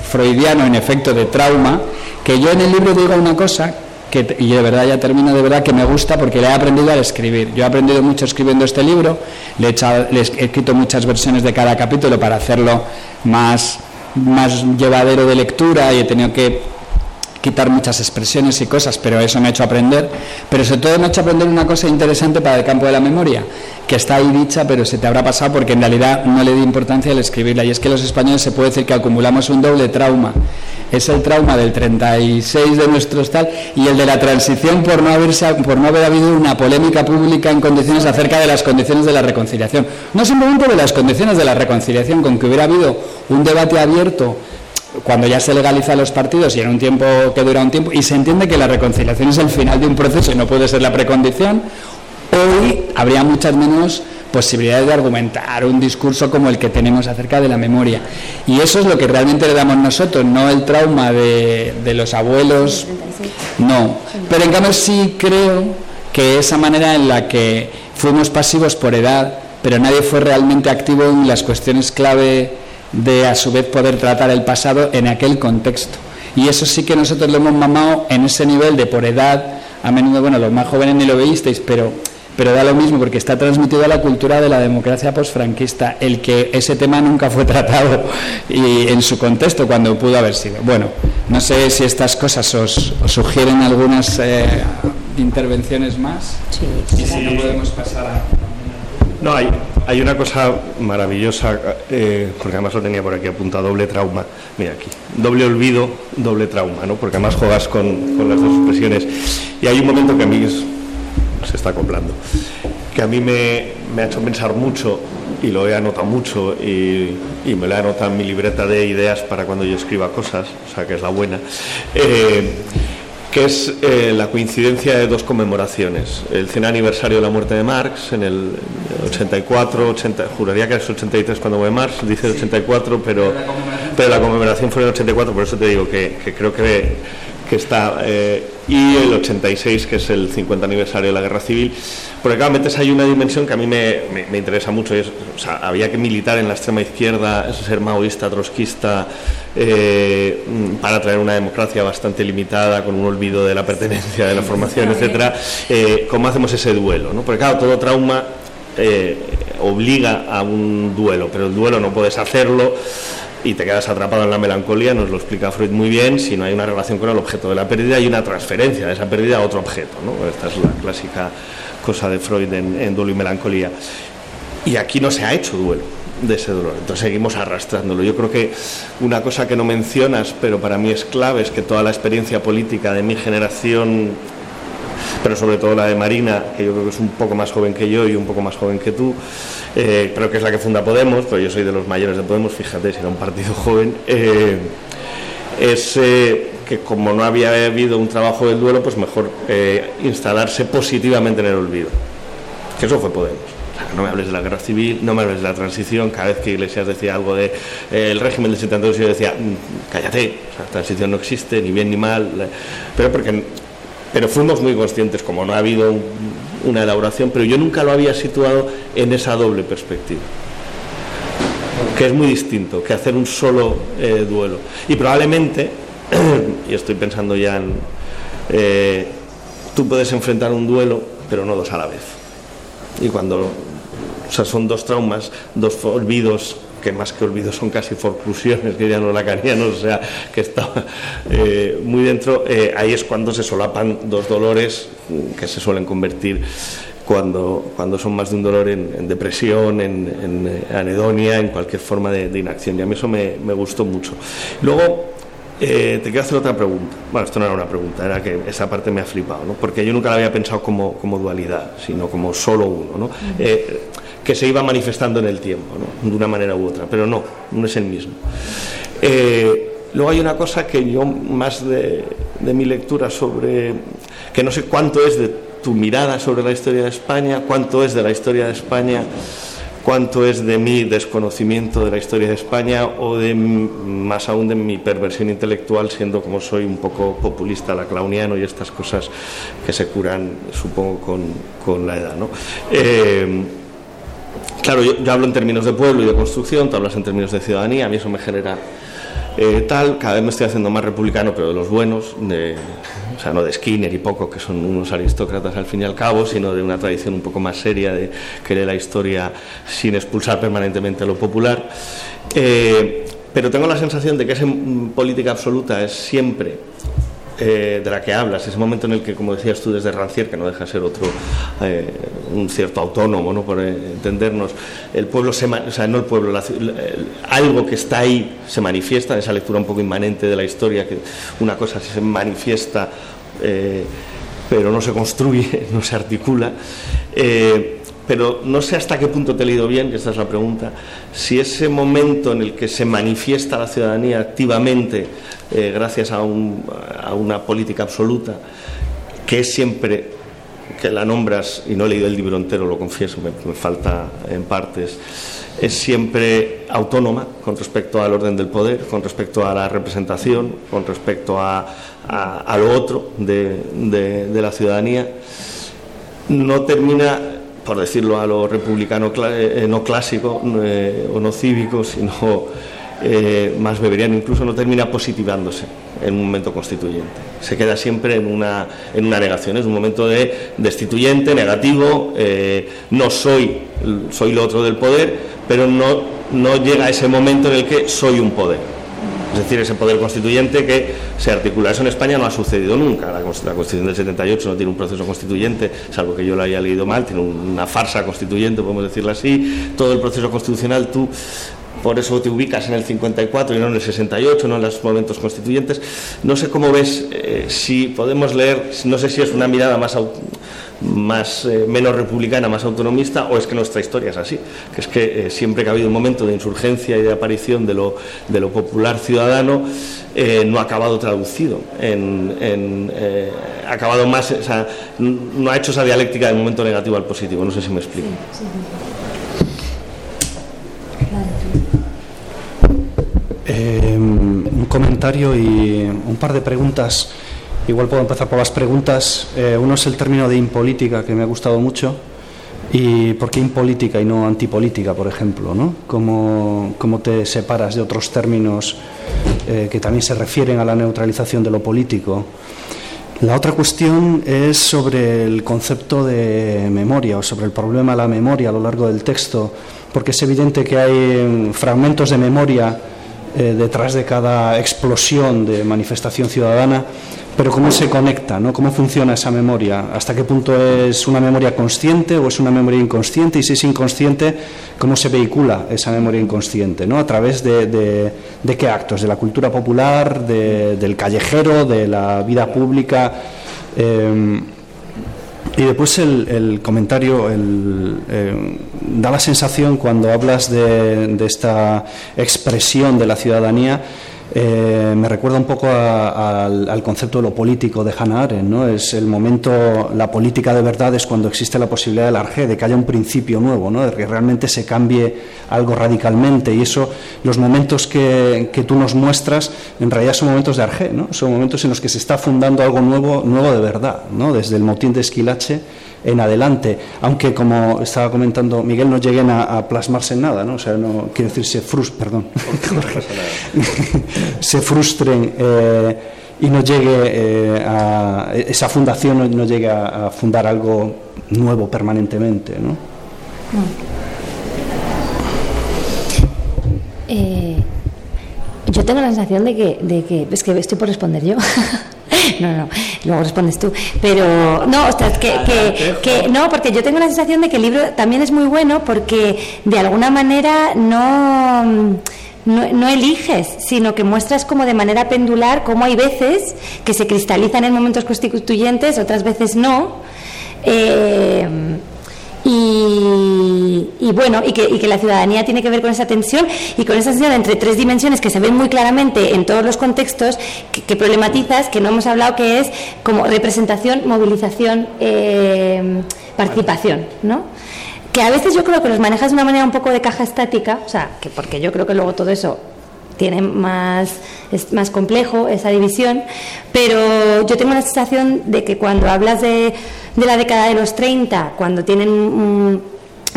freudiano, en efecto, de trauma, que yo en el libro digo una cosa que, y de verdad ya termino de verdad que me gusta porque le he aprendido a escribir. Yo he aprendido mucho escribiendo este libro, le he, le he escrito muchas versiones de cada capítulo para hacerlo más, más llevadero de lectura y he tenido que quitar muchas expresiones y cosas, pero eso me ha hecho aprender. Pero sobre todo me ha hecho aprender una cosa interesante para el campo de la memoria, que está ahí dicha, pero se te habrá pasado porque en realidad no le di importancia al escribirla. Y es que los españoles se puede decir que acumulamos un doble trauma. Es el trauma del 36 de nuestro tal y el de la transición por no, haberse, por no haber habido una polémica pública en condiciones acerca de las condiciones de la reconciliación. No simplemente de las condiciones de la reconciliación, con que hubiera habido un debate abierto cuando ya se legaliza los partidos y en un tiempo que dura un tiempo y se entiende que la reconciliación es el final de un proceso y no puede ser la precondición, hoy habría muchas menos posibilidades de argumentar un discurso como el que tenemos acerca de la memoria. Y eso es lo que realmente le damos nosotros, no el trauma de, de los abuelos, no. Pero en cambio sí creo que esa manera en la que fuimos pasivos por edad, pero nadie fue realmente activo en las cuestiones clave de a su vez poder tratar el pasado en aquel contexto. Y eso sí que nosotros lo hemos mamado en ese nivel de por edad, a menudo, bueno, los más jóvenes ni lo veísteis, pero, pero da lo mismo porque está transmitido a la cultura de la democracia posfranquista, el que ese tema nunca fue tratado y en su contexto cuando pudo haber sido. Bueno, no sé si estas cosas os, sugieren algunas eh, intervenciones más. Sí, y si no podemos pasar a... No, hay, hay una cosa maravillosa, eh, porque además lo tenía por aquí apuntado, doble trauma. Mira aquí, doble olvido, doble trauma, ¿no? Porque además juegas con, las dos expresiones. Y hay un momento que a mí se está acoplando, que a mí me, ha hecho pensar mucho y lo he anotado mucho y, me lo he anotado en mi libreta de ideas para cuando yo escriba cosas, o sea que es la buena. Eh, que es eh, la coincidencia de dos conmemoraciones. El 100 aniversario de la muerte de Marx en el 84, 80, juraría que es 83 cuando fue Marx, dice 84, pero, pero la conmemoración fue en el 84, por eso te digo que, creo que, que está... Eh, y el 86, que es el 50 aniversario de la Guerra Civil, porque claramente hay una dimensión que a mí me, interesa mucho, es, o sea, había que militar en la extrema izquierda, ser maoísta, trotskista, eh, para traer una democracia bastante limitada, con un olvido de la pertenencia, de la formación, etcétera. Eh, ¿Cómo hacemos ese duelo? ¿no? Porque claro, todo trauma eh, obliga a un duelo, pero el duelo no puedes hacerlo y te quedas atrapado en la melancolía, nos lo explica Freud muy bien, si no hay una relación con el objeto de la pérdida y una transferencia de esa pérdida a otro objeto. Esta es la clásica cosa de Freud en, duelo y melancolía. Y aquí no se ha hecho duelo de ese dolor, entonces seguimos arrastrándolo. Yo creo que una cosa que no mencionas, pero para mí es clave, es que toda la experiencia política de mi generación pero sobre todo la de Marina, que yo creo que es un poco más joven que yo y un poco más joven que tú, eh, creo que es la que funda Podemos, pero yo soy de los mayores de Podemos, fíjate, si era un partido joven, eh, es eh, que como no había habido un trabajo del duelo, pues mejor instalarse positivamente en el olvido. Que eso fue Podemos no me hables de la guerra civil, no me hables de la transición, cada vez que Iglesias decía algo del de, régimen del 72 yo decía, mm, cállate, la transición no existe, ni bien ni mal, pero porque pero fuimos muy conscientes, como no ha habido una elaboración, pero yo nunca lo había situado en esa doble perspectiva, que es muy distinto que hacer un solo eh, duelo. Y probablemente, y estoy pensando ya en, eh, tú puedes enfrentar un duelo, pero no dos a la vez. Y cuando O sea, son dos traumas, dos olvidos que más que olvidos son casi forclusiones, que ya no lacanianos, o sea, que está eh, muy dentro, eh, ahí es cuando se solapan dos dolores que se suelen convertir cuando, cuando son más de un dolor en, depresión, en, eh, anedonia, en cualquier forma de, inacción. Y a mí eso me, gustó mucho. Luego, eh, te quiero hacer otra pregunta. Bueno, esto no era una pregunta, era que esa parte me ha flipado, ¿no? porque yo nunca la había pensado como, como dualidad, sino como solo uno, ¿no? Eh, que se iba manifestando en el tiempo, ¿no? de una manera u otra, pero no, no es el mismo. luego hay una cosa que yo, más de, mi lectura sobre, que no sé cuánto es de tu mirada sobre la historia de España, cuánto es de la historia de España, cuánto es de mi desconocimiento de la historia de España o de más aún de mi perversión intelectual, siendo como soy un poco populista, laclauniano y estas cosas que se curan, supongo, con, la edad. ¿no? Eh, claro, yo, hablo en términos de pueblo y de construcción, tú hablas en términos de ciudadanía, a mí eso me genera eh, tal, cada vez me estoy haciendo más republicano, pero de los buenos, o sea, no de Skinner y poco, que son unos aristócratas al fin y al cabo, sino de una tradición un poco más seria de querer la historia sin expulsar permanentemente lo popular. Eh, pero tengo la sensación de que esa política absoluta es siempre eh, de la que hablas, ese momento en el que, como decías tú, desde Rancière, que no deja de ser otro, eh, un cierto autónomo, ¿no? por entendernos, el pueblo, se, o sea, no el pueblo, algo que está ahí se manifiesta, en esa lectura un poco inmanente de la historia, que una cosa se manifiesta, eh, pero no se construye, no se articula pero no sé hasta qué punto te he leído bien, que esta es la pregunta, si ese momento en el que se manifiesta la ciudadanía activamente eh, gracias a, una política absoluta, que es siempre, que la nombras, y no he leído el libro entero, lo confieso, me, falta en partes, es siempre autónoma con respecto al orden del poder, con respecto a la representación, con respecto a, lo otro de la ciudadanía, no termina por decirlo a lo republicano eh, no clásico eh, o no cívico, sino eh, más beberiano, incluso no termina positivándose en un momento constituyente. Se queda siempre en una, en una negación, es un momento de destituyente, negativo, no soy, soy lo otro del poder, pero no, no llega ese momento en el que soy un poder es decir, ese poder constituyente que se articula. Eso en España no ha sucedido nunca. La, Constitución del 78 no tiene un proceso constituyente, salvo que yo lo haya leído mal, tiene una farsa constituyente, podemos decirlo así. Todo el proceso constitucional tú por eso te ubicas en el 54 y no en el 68, no en los momentos constituyentes. No sé cómo ves, eh, si podemos leer, no sé si es una mirada más más, eh, menos republicana, más autonomista, o es que nuestra historia es así, que es que eh, siempre que ha habido un momento de insurgencia y de aparición de lo, de lo popular ciudadano, eh, no ha acabado traducido, en, ha acabado más, o sea, no ha hecho esa dialéctica del momento negativo al positivo, no sé si me explico. un comentario y un par de preguntas Igual puedo empezar por las preguntas. Eh, uno es el término de impolítica, que me ha gustado mucho. ¿Y por qué impolítica y no antipolítica, por ejemplo? ¿no? ¿Cómo, te separas de otros términos eh, que también se refieren a la neutralización de lo político? La otra cuestión es sobre el concepto de memoria o sobre el problema de la memoria a lo largo del texto, porque es evidente que hay mm, fragmentos de memoria eh, detrás de cada explosión de manifestación ciudadana pero cómo se conecta, ¿no? cómo funciona esa memoria, hasta qué punto es una memoria consciente o es una memoria inconsciente y si es inconsciente, cómo se vehicula esa memoria inconsciente, ¿no? a través de, qué actos, de la cultura popular, del callejero, de la vida pública. Eh, y después el, comentario eh, da la sensación cuando hablas de, esta expresión de la ciudadanía eh, me recuerda un poco al, concepto de lo político de Hannah Arendt, ¿no? Es el momento, la política de verdad es cuando existe la posibilidad del arge, de que haya un principio nuevo. De que realmente se cambie algo radicalmente y eso, los momentos que, tú nos muestras, en realidad son momentos de arge, ¿no? Son momentos en los que se está fundando algo nuevo, nuevo de verdad, ¿no? Desde el motín de Esquilache en adelante, aunque como estaba comentando Miguel, no lleguen a, plasmarse en nada, ¿no? O sea, no quiero decir se frustren, perdón, se frustren eh, y no llegue eh, a esa fundación no, no llegue a, fundar algo nuevo permanentemente, ¿no? Eh, yo tengo la sensación de que, de que es que estoy por responder yo. no, no, luego respondes tú. Pero no, ostras, que, que, que, no, porque yo tengo la sensación de que el libro también es muy bueno porque de alguna manera no, no, no eliges, sino que muestras como de manera pendular cómo hay veces que se cristalizan en momentos constituyentes, otras veces no. Eh, y, y bueno, y que, y que, la ciudadanía tiene que ver con esa tensión y con esa tensión entre tres dimensiones que se ven muy claramente en todos los contextos que, problematizas, que no hemos hablado, que es como representación, movilización, eh, participación, ¿no? Que a veces yo creo que los manejas de una manera un poco de caja estática, o sea, que porque yo creo que luego todo eso tiene más, es más complejo esa división, pero yo tengo la sensación de que cuando hablas de, de la década de los 30, cuando tienen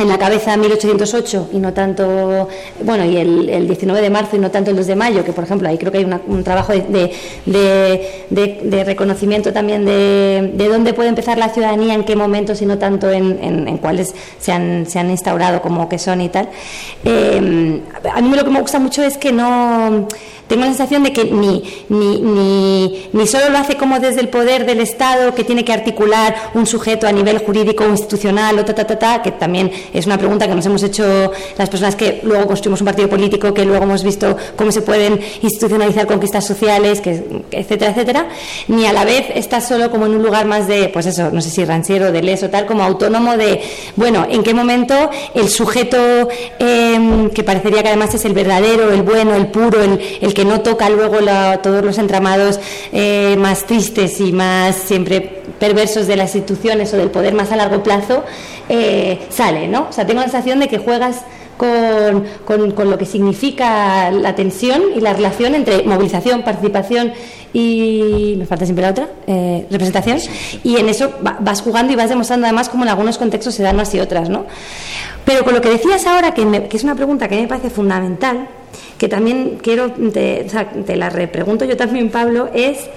en la cabeza 1808 y no tanto, bueno, y el, el, 19 de marzo y no tanto el 2 de mayo, que por ejemplo ahí creo que hay un trabajo de, de, reconocimiento también de, dónde puede empezar la ciudadanía, en qué momentos y no tanto en, en, en cuáles se han, se han, instaurado como que son y tal. Eh, a mí lo que me gusta mucho es que no tengo la sensación de que ni, ni, ni, ni, solo lo hace como desde el poder del Estado, que tiene que articular un sujeto a nivel jurídico o institucional, o ta, ta, ta, ta, que también es una pregunta que nos hemos hecho las personas que luego construimos un partido político, que luego hemos visto cómo se pueden institucionalizar conquistas sociales, que, etcétera, etcétera, ni a la vez está solo como en un lugar más de, pues eso, no sé si ranciero, de les o tal, como autónomo de, bueno, en qué momento el sujeto eh, que parecería que además es el verdadero, el bueno, el puro, el, el que no toca luego la, todos los entramados eh, más tristes y más siempre perversos de las instituciones o del poder más a largo plazo, eh, sale, ¿no? O sea, tengo la sensación de que juegas con, con, con, lo que significa la tensión y la relación entre movilización, participación y me falta siempre la otra eh, representación y en eso vas jugando y vas demostrando además cómo en algunos contextos se dan unas y otras ¿no? pero con lo que decías ahora que, me, que es una pregunta que a mí me parece fundamental que también quiero, te, te la repregunto yo también, Pablo, es,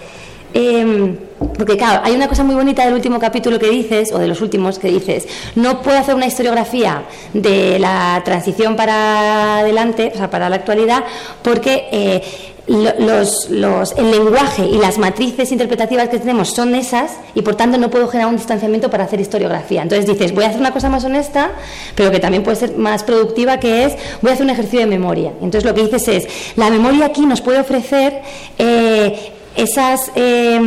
eh, porque claro, hay una cosa muy bonita del último capítulo que dices, o de los últimos que dices, no puedo hacer una historiografía de la transición para adelante, o sea, para la actualidad, porque... Eh, los, los, el lenguaje y las matrices interpretativas que tenemos son esas y por tanto no puedo generar un distanciamiento para hacer historiografía. Entonces dices, voy a hacer una cosa más honesta, pero que también puede ser más productiva, que es, voy a hacer un ejercicio de memoria. Entonces lo que dices es, la memoria aquí nos puede ofrecer... Eh, esas eh,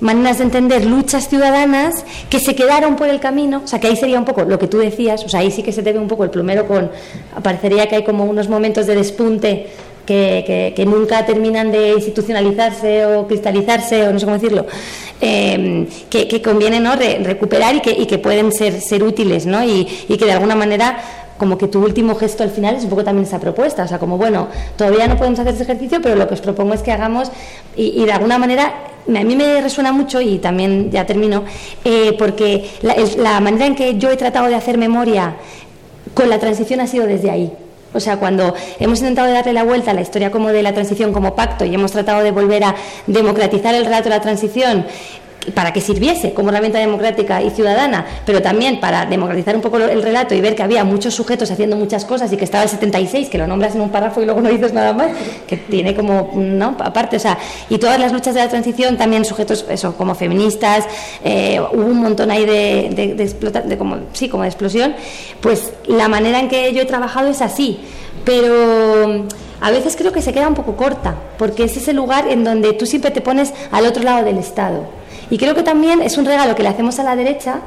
maneras de entender luchas ciudadanas que se quedaron por el camino, o sea, que ahí sería un poco lo que tú decías, o sea, ahí sí que se te ve un poco el plumero con, parecería que hay como unos momentos de despunte que, nunca terminan de institucionalizarse o cristalizarse, o no sé cómo decirlo, eh, que, que, conviene ¿no? Re, recuperar y que, pueden ser, ser útiles, ¿no? y, que de alguna manera como que tu último gesto al final es un poco también esa propuesta, o sea, como bueno, todavía no podemos hacer ese ejercicio, pero lo que os propongo es que hagamos y, de alguna manera a mí me resuena mucho y también ya termino, eh, porque la manera en que yo he tratado de hacer memoria con la transición ha sido desde ahí. O sea, cuando hemos intentado darle la vuelta a la historia como de la transición como pacto y hemos tratado de volver a democratizar el relato de la transición para que sirviese como herramienta democrática y ciudadana, pero también para democratizar un poco el relato y ver que había muchos sujetos haciendo muchas cosas y que estaba el 76, que lo nombras en un párrafo y luego no dices nada más, que tiene como, ¿no? Aparte, o sea, y todas las luchas de la transición también sujetos, eso, como feministas, eh, hubo un montón ahí de, de, explota, de como, sí, como de explosión, pues la manera en que yo he trabajado es así, pero a veces creo que se queda un poco corta, porque es ese lugar en donde tú siempre te pones al otro lado del Estado. Y creo que también es un regalo que le hacemos a la derecha,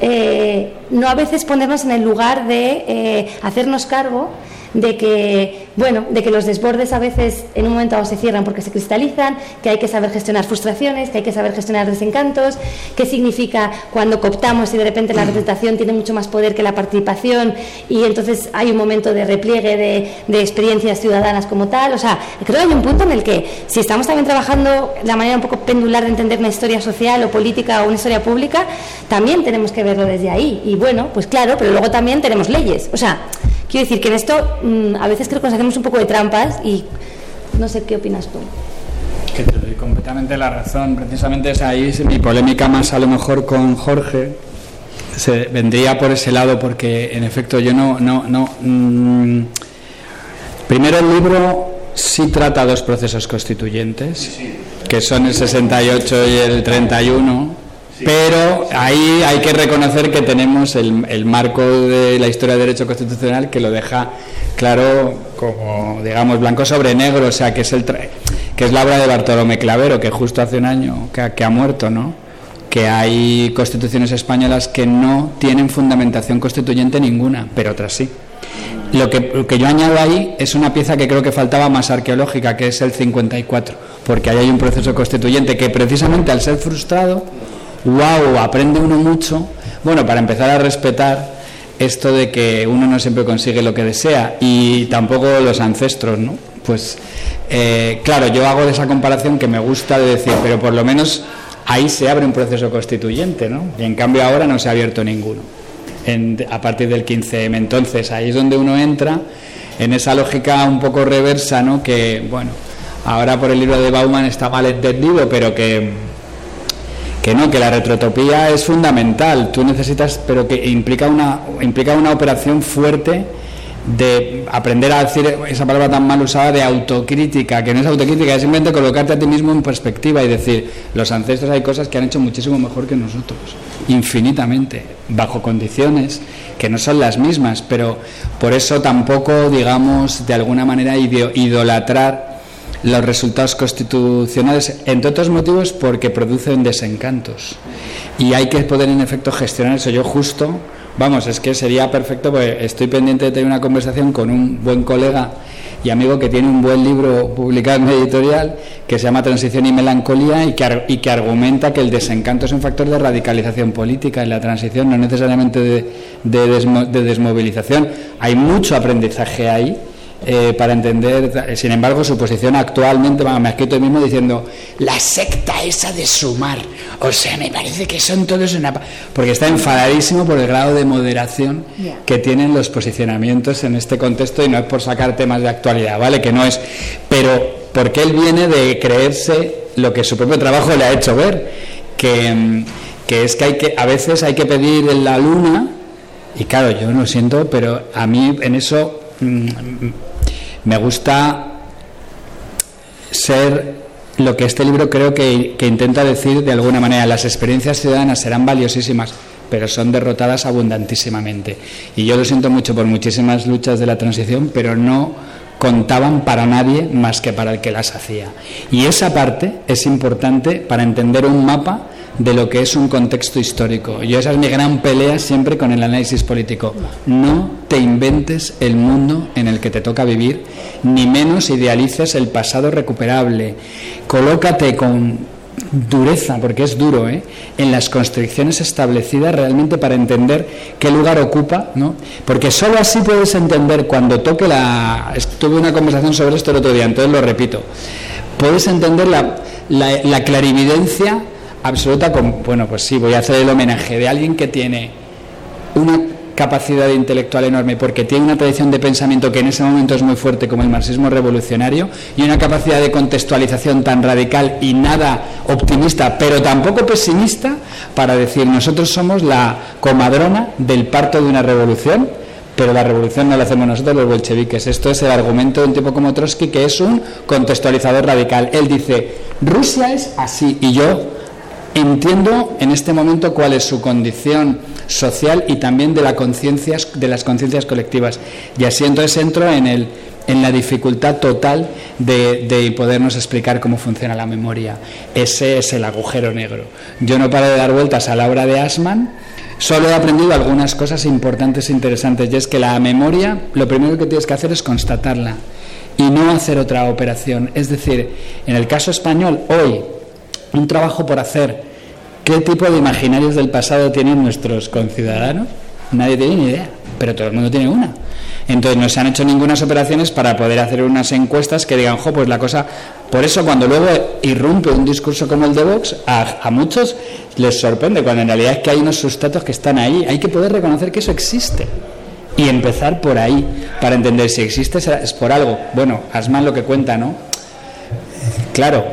eh, no a veces ponernos en el lugar de eh, hacernos cargo de que, bueno, de que los desbordes a veces en un momento se cierran porque se cristalizan, que hay que saber gestionar frustraciones, que hay que saber gestionar desencantos, qué significa cuando cooptamos y de repente la representación tiene mucho más poder que la participación y entonces hay un momento de repliegue de, de experiencias ciudadanas como tal. O sea, creo que hay un punto en el que si estamos también trabajando la manera un poco pendular de entender una historia social o política o una historia pública, también tenemos que verlo desde ahí. Y bueno, pues claro, pero luego también tenemos leyes. O sea, Quiero decir que en esto mmm, a veces creo que nos hacemos un poco de trampas y no sé qué opinas tú. Que te doy completamente la razón. Precisamente es ahí mi polémica más a lo mejor con Jorge. Se vendría por ese lado porque en efecto yo no no no mmm, Primero el libro sí trata dos procesos constituyentes, que son el 68 y el 31, pero ahí hay que reconocer que tenemos el, marco de la historia del derecho constitucional que lo deja claro como, digamos, blanco sobre negro, o sea, que es, el que es la obra de Bartolomé Clavero, que justo hace un año que ha, que ha muerto, ¿no? Que hay constituciones españolas que no tienen fundamentación constituyente ninguna, pero otras sí. Lo que, lo que yo añado ahí es una pieza que creo que faltaba más arqueológica, que es el 54, porque ahí hay un proceso constituyente que precisamente al ser frustrado, wow, aprende uno mucho, bueno, para empezar a respetar esto de que uno no siempre consigue lo que desea y tampoco los ancestros, ¿no? Pues eh, claro, yo hago de esa comparación que me gusta de decir, pero por lo menos ahí se abre un proceso constituyente, ¿no? Y en cambio ahora no se ha abierto ninguno a partir del 15M. Entonces ahí es donde uno entra en esa lógica un poco reversa, ¿no? Que, bueno, ahora por el libro de Bauman está mal entendido, pero que, que no, que la retrotopía es fundamental. Tú necesitas, pero que implica una, implica una operación fuerte de aprender a decir esa palabra tan mal usada de autocrítica, que no es autocrítica, es simplemente colocarte a ti mismo en perspectiva y decir, los ancestros hay cosas que han hecho muchísimo mejor que nosotros, infinitamente, bajo condiciones que no son las mismas, pero por eso tampoco, digamos, de alguna manera idolatrar los resultados constitucionales, entre otros motivos porque producen desencantos. Y hay que poder, en efecto, gestionar eso. Yo justo, vamos, es que sería perfecto, porque estoy pendiente de tener una conversación con un buen colega y amigo que tiene un buen libro publicado en editorial que se llama Transición y Melancolía y que, argumenta que el desencanto es un factor de radicalización política y la transición no necesariamente de, de desmo- de desmovilización. Hay mucho aprendizaje ahí eh, para entender, sin embargo, su posición actualmente, bueno, me ha escrito mismo diciendo, la secta esa de sumar, o sea, me parece que son todos una... pa-". Porque está enfadadísimo por el grado de moderación que tienen los posicionamientos en este contexto y no es por sacar temas de actualidad, ¿vale? Que no es... Pero porque él viene de creerse lo que su propio trabajo le ha hecho ver, que, que es que, hay que a veces hay que pedir en la luna y claro, yo lo siento, pero a mí en eso me gusta ser lo que este libro creo que, que intenta decir de alguna manera. Las experiencias ciudadanas serán valiosísimas, pero son derrotadas abundantísimamente. Y yo lo siento mucho por muchísimas luchas de la transición, pero no contaban para nadie más que para el que las hacía. Y esa parte es importante para entender un mapa de lo que es un contexto histórico. Yo esa es mi gran pelea siempre con el análisis político. No te inventes el mundo en el que te toca vivir, ni menos idealices el pasado recuperable. Colócate con dureza, porque es duro, ¿eh? en las constricciones establecidas realmente para entender qué lugar ocupa, ¿no? Porque solo así puedes entender cuando toque la... Tuve una conversación sobre esto el otro día, entonces lo repito. Puedes entender la, la, la clarividencia absoluta con, bueno, pues sí, voy a hacer el homenaje de alguien que tiene una capacidad intelectual enorme porque tiene una tradición de pensamiento que en ese momento es muy fuerte como el marxismo revolucionario y una capacidad de contextualización tan radical y nada optimista pero tampoco pesimista para decir nosotros somos la comadrona del parto de una revolución pero la revolución no la hacemos nosotros los bolcheviques. Esto es el argumento de un tipo como Trotsky que es un contextualizador radical. Él dice, Rusia es así y yo entiendo en este momento cuál es su condición social y también de, la de las conciencias colectivas. Y así entonces entro en, el, en la dificultad total de, de podernos explicar cómo funciona la memoria. Ese es el agujero negro. Yo no paro de dar vueltas a la obra de Asman, solo he aprendido algunas cosas importantes e interesantes, y es que la memoria, lo primero que tienes que hacer es constatarla y no hacer otra operación. Es decir, en el caso español, hoy, un trabajo por hacer. ¿Qué tipo de imaginarios del pasado tienen nuestros conciudadanos? Nadie tiene ni idea, pero todo el mundo tiene una. Entonces no se han hecho ninguna operaciones para poder hacer unas encuestas que digan, jo, pues la cosa... Por eso cuando luego irrumpe un discurso como el de Vox, a, muchos les sorprende, cuando en realidad es que hay unos sustratos que están ahí. Hay que poder reconocer que eso existe y empezar por ahí para entender si existe es por algo. Bueno, Asman lo que cuenta, ¿no? Claro,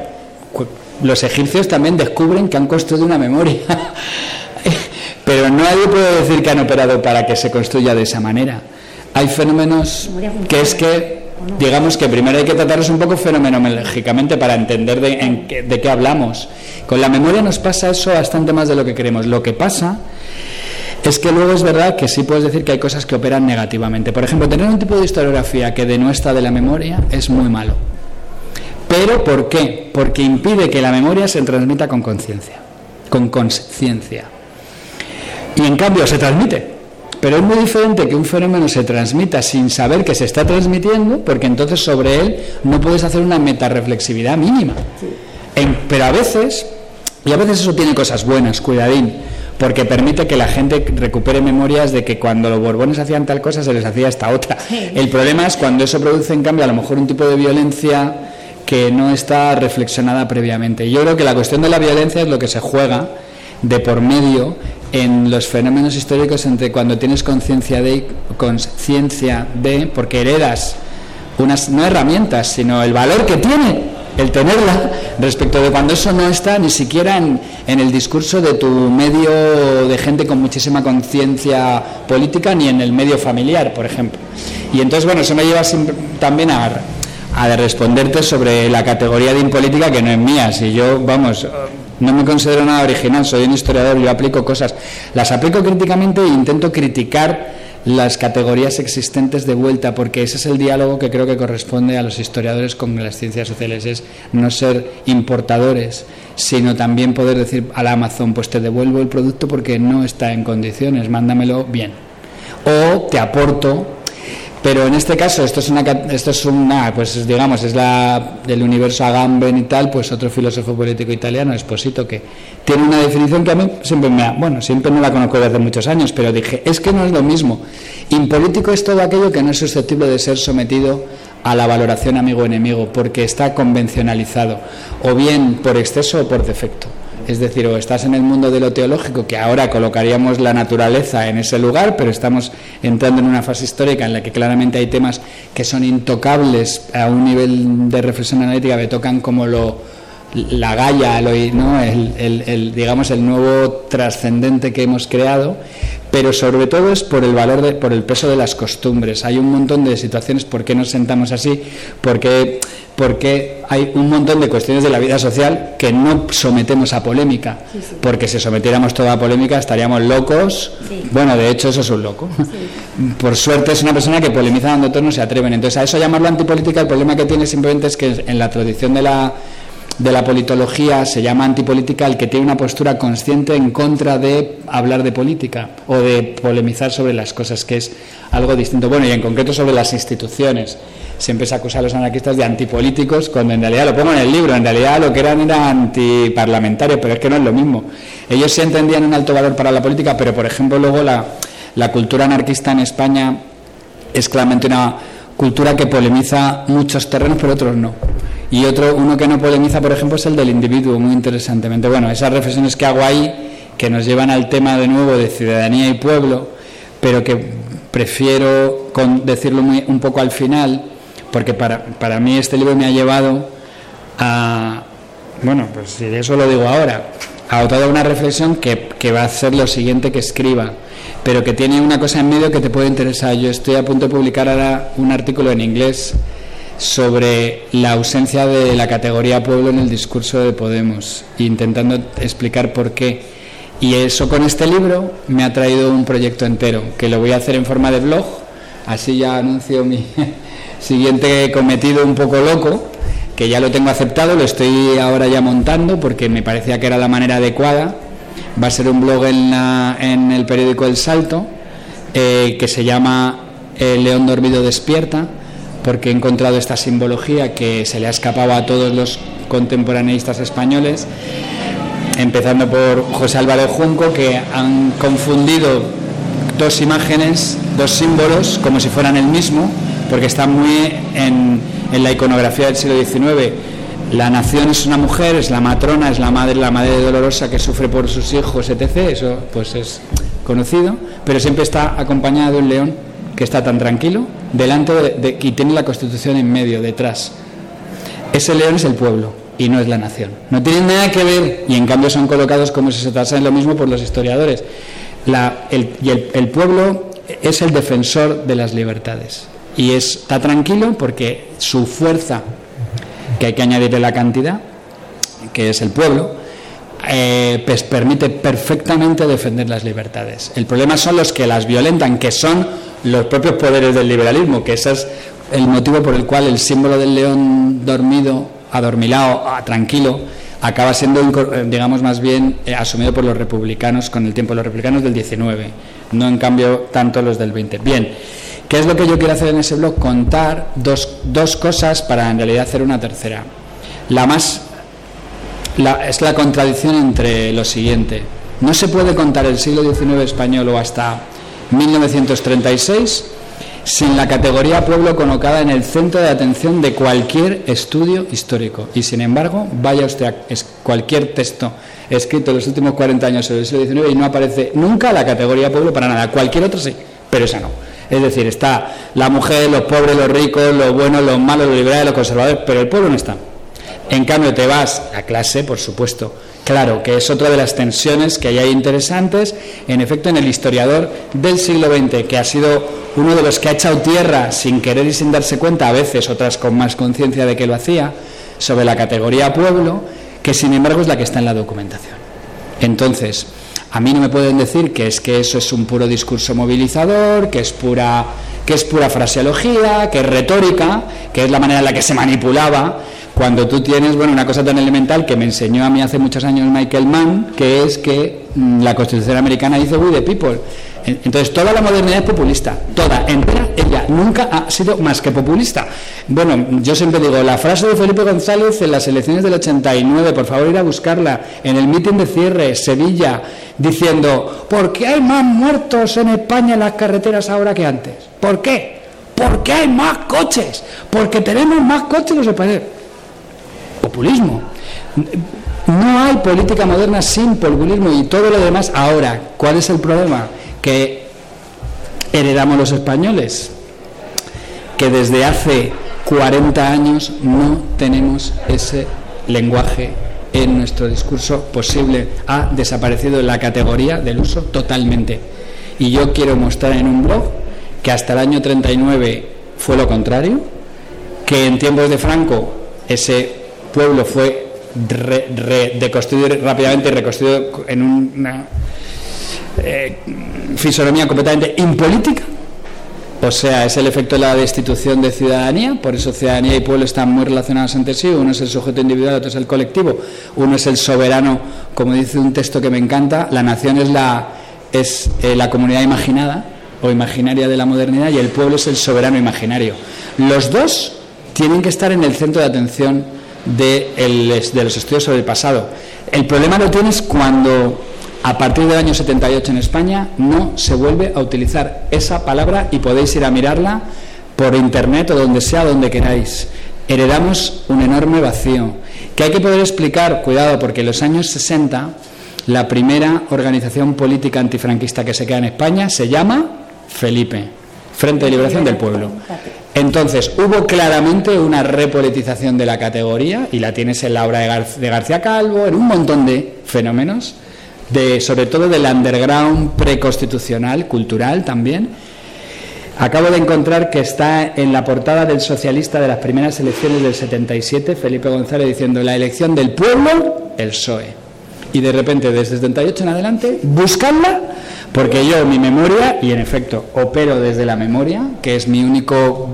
los egipcios también descubren que han construido una memoria, pero nadie puede decir que han operado para que se construya de esa manera. Hay fenómenos que es que digamos que primero hay que tratarlos un poco fenomenológicamente para entender de, en qué, de qué hablamos. Con la memoria nos pasa eso bastante más de lo que queremos. Lo que pasa es que luego es verdad que sí puedes decir que hay cosas que operan negativamente. Por ejemplo, tener un tipo de historiografía que denuestra de la memoria es muy malo. Pero ¿por qué? Porque impide que la memoria se transmita con conciencia, con conciencia. Y en cambio se transmite. Pero es muy diferente que un fenómeno se transmita sin saber que se está transmitiendo, porque entonces sobre él no puedes hacer una metareflexividad mínima. En- pero a veces, y a veces eso tiene cosas buenas, cuidadín, porque permite que la gente recupere memorias de que cuando los borbones hacían tal cosa se les hacía esta otra. El problema es cuando eso produce, en cambio, a lo mejor un tipo de violencia que no está reflexionada previamente. Yo creo que la cuestión de la violencia es lo que se juega de por medio en los fenómenos históricos entre cuando tienes conciencia de conciencia de porque heredas unas no herramientas sino el valor que tiene el tenerla respecto de cuando eso no está ni siquiera en, en el discurso de tu medio de gente con muchísima conciencia política ni en el medio familiar por ejemplo y entonces bueno eso me lleva también a a responderte sobre la categoría de impolítica que no es mía. Si yo, vamos, no me considero nada original, soy un historiador, yo aplico cosas, las aplico críticamente e intento criticar las categorías existentes de vuelta, porque ese es el diálogo que creo que corresponde a los historiadores con las ciencias sociales, es no ser importadores, sino también poder decir al Amazon, pues te devuelvo el producto porque no está en condiciones, mándamelo bien. O te aporto pero en este caso, esto es una, esto es una pues digamos, es la del universo Agamben y tal, pues otro filósofo político italiano, Esposito, que tiene una definición que a mí siempre me ha, bueno, siempre no la conozco desde hace muchos años, pero dije, es que no es lo mismo. Impolítico es todo aquello que no es susceptible de ser sometido a la valoración amigo-enemigo, porque está convencionalizado, o bien por exceso o por defecto. Es decir, o estás en el mundo de lo teológico, que ahora colocaríamos la naturaleza en ese lugar, pero estamos entrando en una fase histórica en la que claramente hay temas que son intocables a un nivel de reflexión analítica que tocan como lo, la galla, ¿no? el, el- el, digamos, el nuevo trascendente que hemos creado, pero sobre todo es por el valor, de, por el peso de las costumbres. Hay un montón de situaciones, ¿por qué nos sentamos así? Porque, porque hay un montón de cuestiones de la vida social que no sometemos a polémica, porque si sometiéramos toda a polémica estaríamos locos. Bueno, de hecho eso es un loco. Por suerte es una persona que polemiza donde otros no se atreven. Entonces a eso llamarlo antipolítica, el problema que tiene simplemente es que en la tradición de la de la politología se llama antipolítica el que tiene una postura consciente en contra de hablar de política o de polemizar sobre las cosas, que es algo distinto. Bueno, y en concreto sobre las instituciones. Siempre se acusa a los anarquistas de antipolíticos, cuando en realidad lo pongo en el libro, en realidad lo que eran era antiparlamentarios, pero es que no es lo mismo. Ellos sí entendían un alto valor para la política, pero por ejemplo luego la, la cultura anarquista en España es claramente una cultura que polemiza muchos terrenos, pero otros no. Y otro, uno que no polemiza, por ejemplo, es el del individuo, muy interesantemente. Bueno, esas reflexiones que hago ahí, que nos llevan al tema de nuevo de ciudadanía y pueblo, pero que prefiero con- decirlo muy- un poco al final, porque para, para mí este libro me ha llevado a, bueno, pues eso lo digo ahora, a toda una reflexión que, va a ser lo siguiente que escriba, pero que tiene una cosa en medio que te puede interesar. Yo estoy a punto de publicar ahora un artículo en inglés sobre la ausencia de la categoría pueblo en el discurso de Podemos, intentando explicar por qué. Y eso con este libro me ha traído un proyecto entero, que lo voy a hacer en forma de blog, así ya anuncio mi siguiente cometido un poco loco, que ya lo tengo aceptado, lo estoy ahora ya montando porque me parecía que era la manera adecuada. Va a ser un blog en, el periódico El Salto, eh, que se llama El León Dormido Despierta, porque he encontrado esta simbología que se le ha escapado a todos los contemporaneistas españoles, empezando por José Álvarez Junco, que han confundido dos imágenes, dos símbolos, como si fueran el mismo, porque están muy en, en la iconografía del siglo XIX. La nación es una mujer, es la matrona, es la madre, la madre dolorosa que sufre por sus hijos, etc. Eso pues es conocido, pero siempre está acompañada de un león que está tan tranquilo delante de, y tiene la Constitución en medio, detrás. Ese león es el pueblo y no es la nación. No tienen nada que ver y en cambio son colocados como si se tratase de lo mismo por los historiadores. Y el pueblo es el defensor de las libertades. Y está tranquilo porque su fuerza, que hay que añadirle la cantidad, que es el pueblo, eh, pues permite perfectamente defender las libertades. El problema son los que las violentan, que son los propios poderes del liberalismo, que ese es el motivo por el cual el símbolo del león dormido, adormilado, tranquilo, acaba siendo, eh, digamos, más bien eh, asumido por los republicanos con el tiempo, los republicanos del 19, no en cambio tanto los del 20. Bien, ¿qué es lo que yo quiero hacer en ese blog? Contar dos, dos cosas para en realidad hacer una tercera. La más es la contradicción entre lo siguiente. No se puede contar el siglo XIX español o hasta 1936 sin la categoría pueblo colocada en el centro de atención de cualquier estudio histórico. Y sin embargo, vaya usted a cualquier texto escrito en los últimos 40 años sobre el siglo XIX y no aparece nunca la categoría pueblo para nada. Cualquier otro sí, pero esa no. Es decir, está la mujer, los pobres, los ricos, los buenos, los malos, los liberales, los conservadores, pero el pueblo no está. En cambio, te vas a clase, por supuesto. Claro, que es otra de las tensiones que hay interesantes, en efecto, en el historiador del siglo XX, que ha sido uno de los que ha echado tierra sin querer y sin darse cuenta, a veces otras con más conciencia de que lo hacía, sobre la categoría pueblo, que sin embargo es la que está en la documentación. Entonces, a mí no me pueden decir que es que eso es un puro discurso movilizador, que es pura que es pura fraseología, que es retórica, que es la manera en la que se manipulaba cuando tú tienes, bueno, una cosa tan elemental que me enseñó a mí hace muchos años Michael Mann, que es que mm, la Constitución americana dice we the people. Entonces, toda la modernidad es populista, toda, entera, ella nunca ha sido más que populista. Bueno, yo siempre digo, la frase de Felipe González en las elecciones del 89, por favor ir a buscarla, en el mitin de cierre, Sevilla, diciendo, ¿por qué hay más muertos en España en las carreteras ahora que antes? ¿Por qué? Porque hay más coches, porque tenemos más coches los españoles populismo. No hay política moderna sin populismo y todo lo demás. Ahora, ¿cuál es el problema? Que heredamos los españoles, que desde hace 40 años no tenemos ese lenguaje en nuestro discurso posible. Ha desaparecido la categoría del uso totalmente. Y yo quiero mostrar en un blog que hasta el año 39 fue lo contrario, que en tiempos de Franco ese pueblo fue deconstruido rápidamente y reconstruido en una eh, fisonomía completamente impolítica. O sea, es el efecto de la destitución de ciudadanía, por eso ciudadanía y pueblo están muy relacionados entre sí, uno es el sujeto individual, otro es el colectivo, uno es el soberano, como dice un texto que me encanta, la nación es la, es, eh, la comunidad imaginada o imaginaria de la modernidad y el pueblo es el soberano imaginario. Los dos tienen que estar en el centro de atención de, los estudios sobre el pasado. El problema lo tienes cuando a partir del año 78 en España no se vuelve a utilizar esa palabra y podéis ir a mirarla por internet o donde sea, donde queráis. Heredamos un enorme vacío que hay que poder explicar, cuidado, porque en los años 60 la primera organización política antifranquista que se queda en España se llama Felipe, Frente de Liberación del Pueblo. Entonces, hubo claramente una repolitización de la categoría, y la tienes en la obra de, García Calvo, en un montón de fenómenos, de, sobre todo del underground preconstitucional, cultural también. Acabo de encontrar que está en la portada del socialista de las primeras elecciones del 77, Felipe González, diciendo la elección del pueblo, el PSOE. Y de repente, desde 78 en adelante, buscarla porque yo, mi memoria, y en efecto opero desde la memoria, que es mi único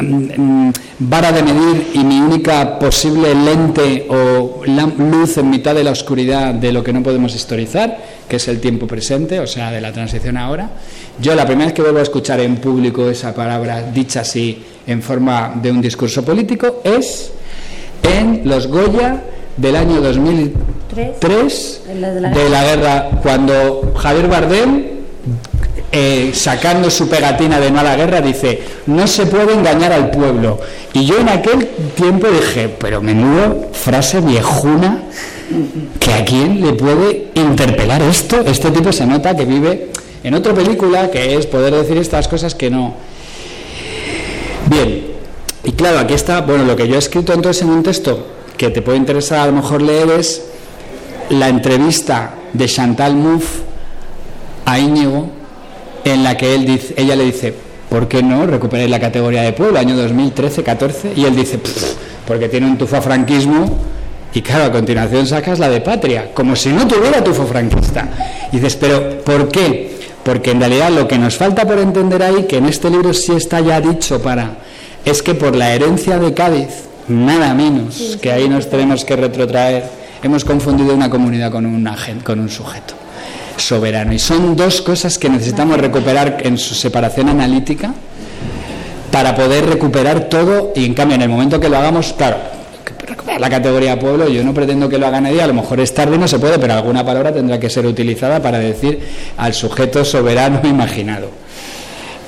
mm, vara de medir y mi única posible lente o luz en mitad de la oscuridad de lo que no podemos historizar, que es el tiempo presente, o sea, de la transición ahora. Yo la primera vez que vuelvo a escuchar en público esa palabra dicha así en forma de un discurso político es en los Goya del año 2003 de la guerra, cuando Javier Bardem, eh, sacando su pegatina de mala guerra, dice, no se puede engañar al pueblo. Y yo en aquel tiempo dije, pero menudo frase viejuna, que a quién le puede interpelar esto. Este tipo se nota que vive en otra película, que es poder decir estas cosas que no. Bien, y claro, aquí está, bueno, lo que yo he escrito entonces en un texto que te puede interesar a lo mejor leer es la entrevista de Chantal Mouffe a Íñigo en la que él dice, ella le dice, ¿por qué no recuperáis la categoría de pueblo, año 2013-14? Y él dice, "Pff, porque tiene un tufo a franquismo y claro, a continuación sacas la de patria, como si no tuviera tufo franquista. Y dices, pero ¿por qué? Porque en realidad lo que nos falta por entender ahí, que en este libro sí está ya dicho para, es que por la herencia de Cádiz, nada menos, que ahí nos tenemos que retrotraer, hemos confundido una comunidad con un, agen- con un sujeto soberano. Y son dos cosas que necesitamos recuperar en su separación analítica para poder recuperar todo y en cambio en el momento que lo hagamos, claro, recuperar la categoría pueblo, yo no pretendo que lo haga nadie, a lo mejor es tarde y no se puede, pero alguna palabra tendrá que ser utilizada para decir al sujeto soberano imaginado.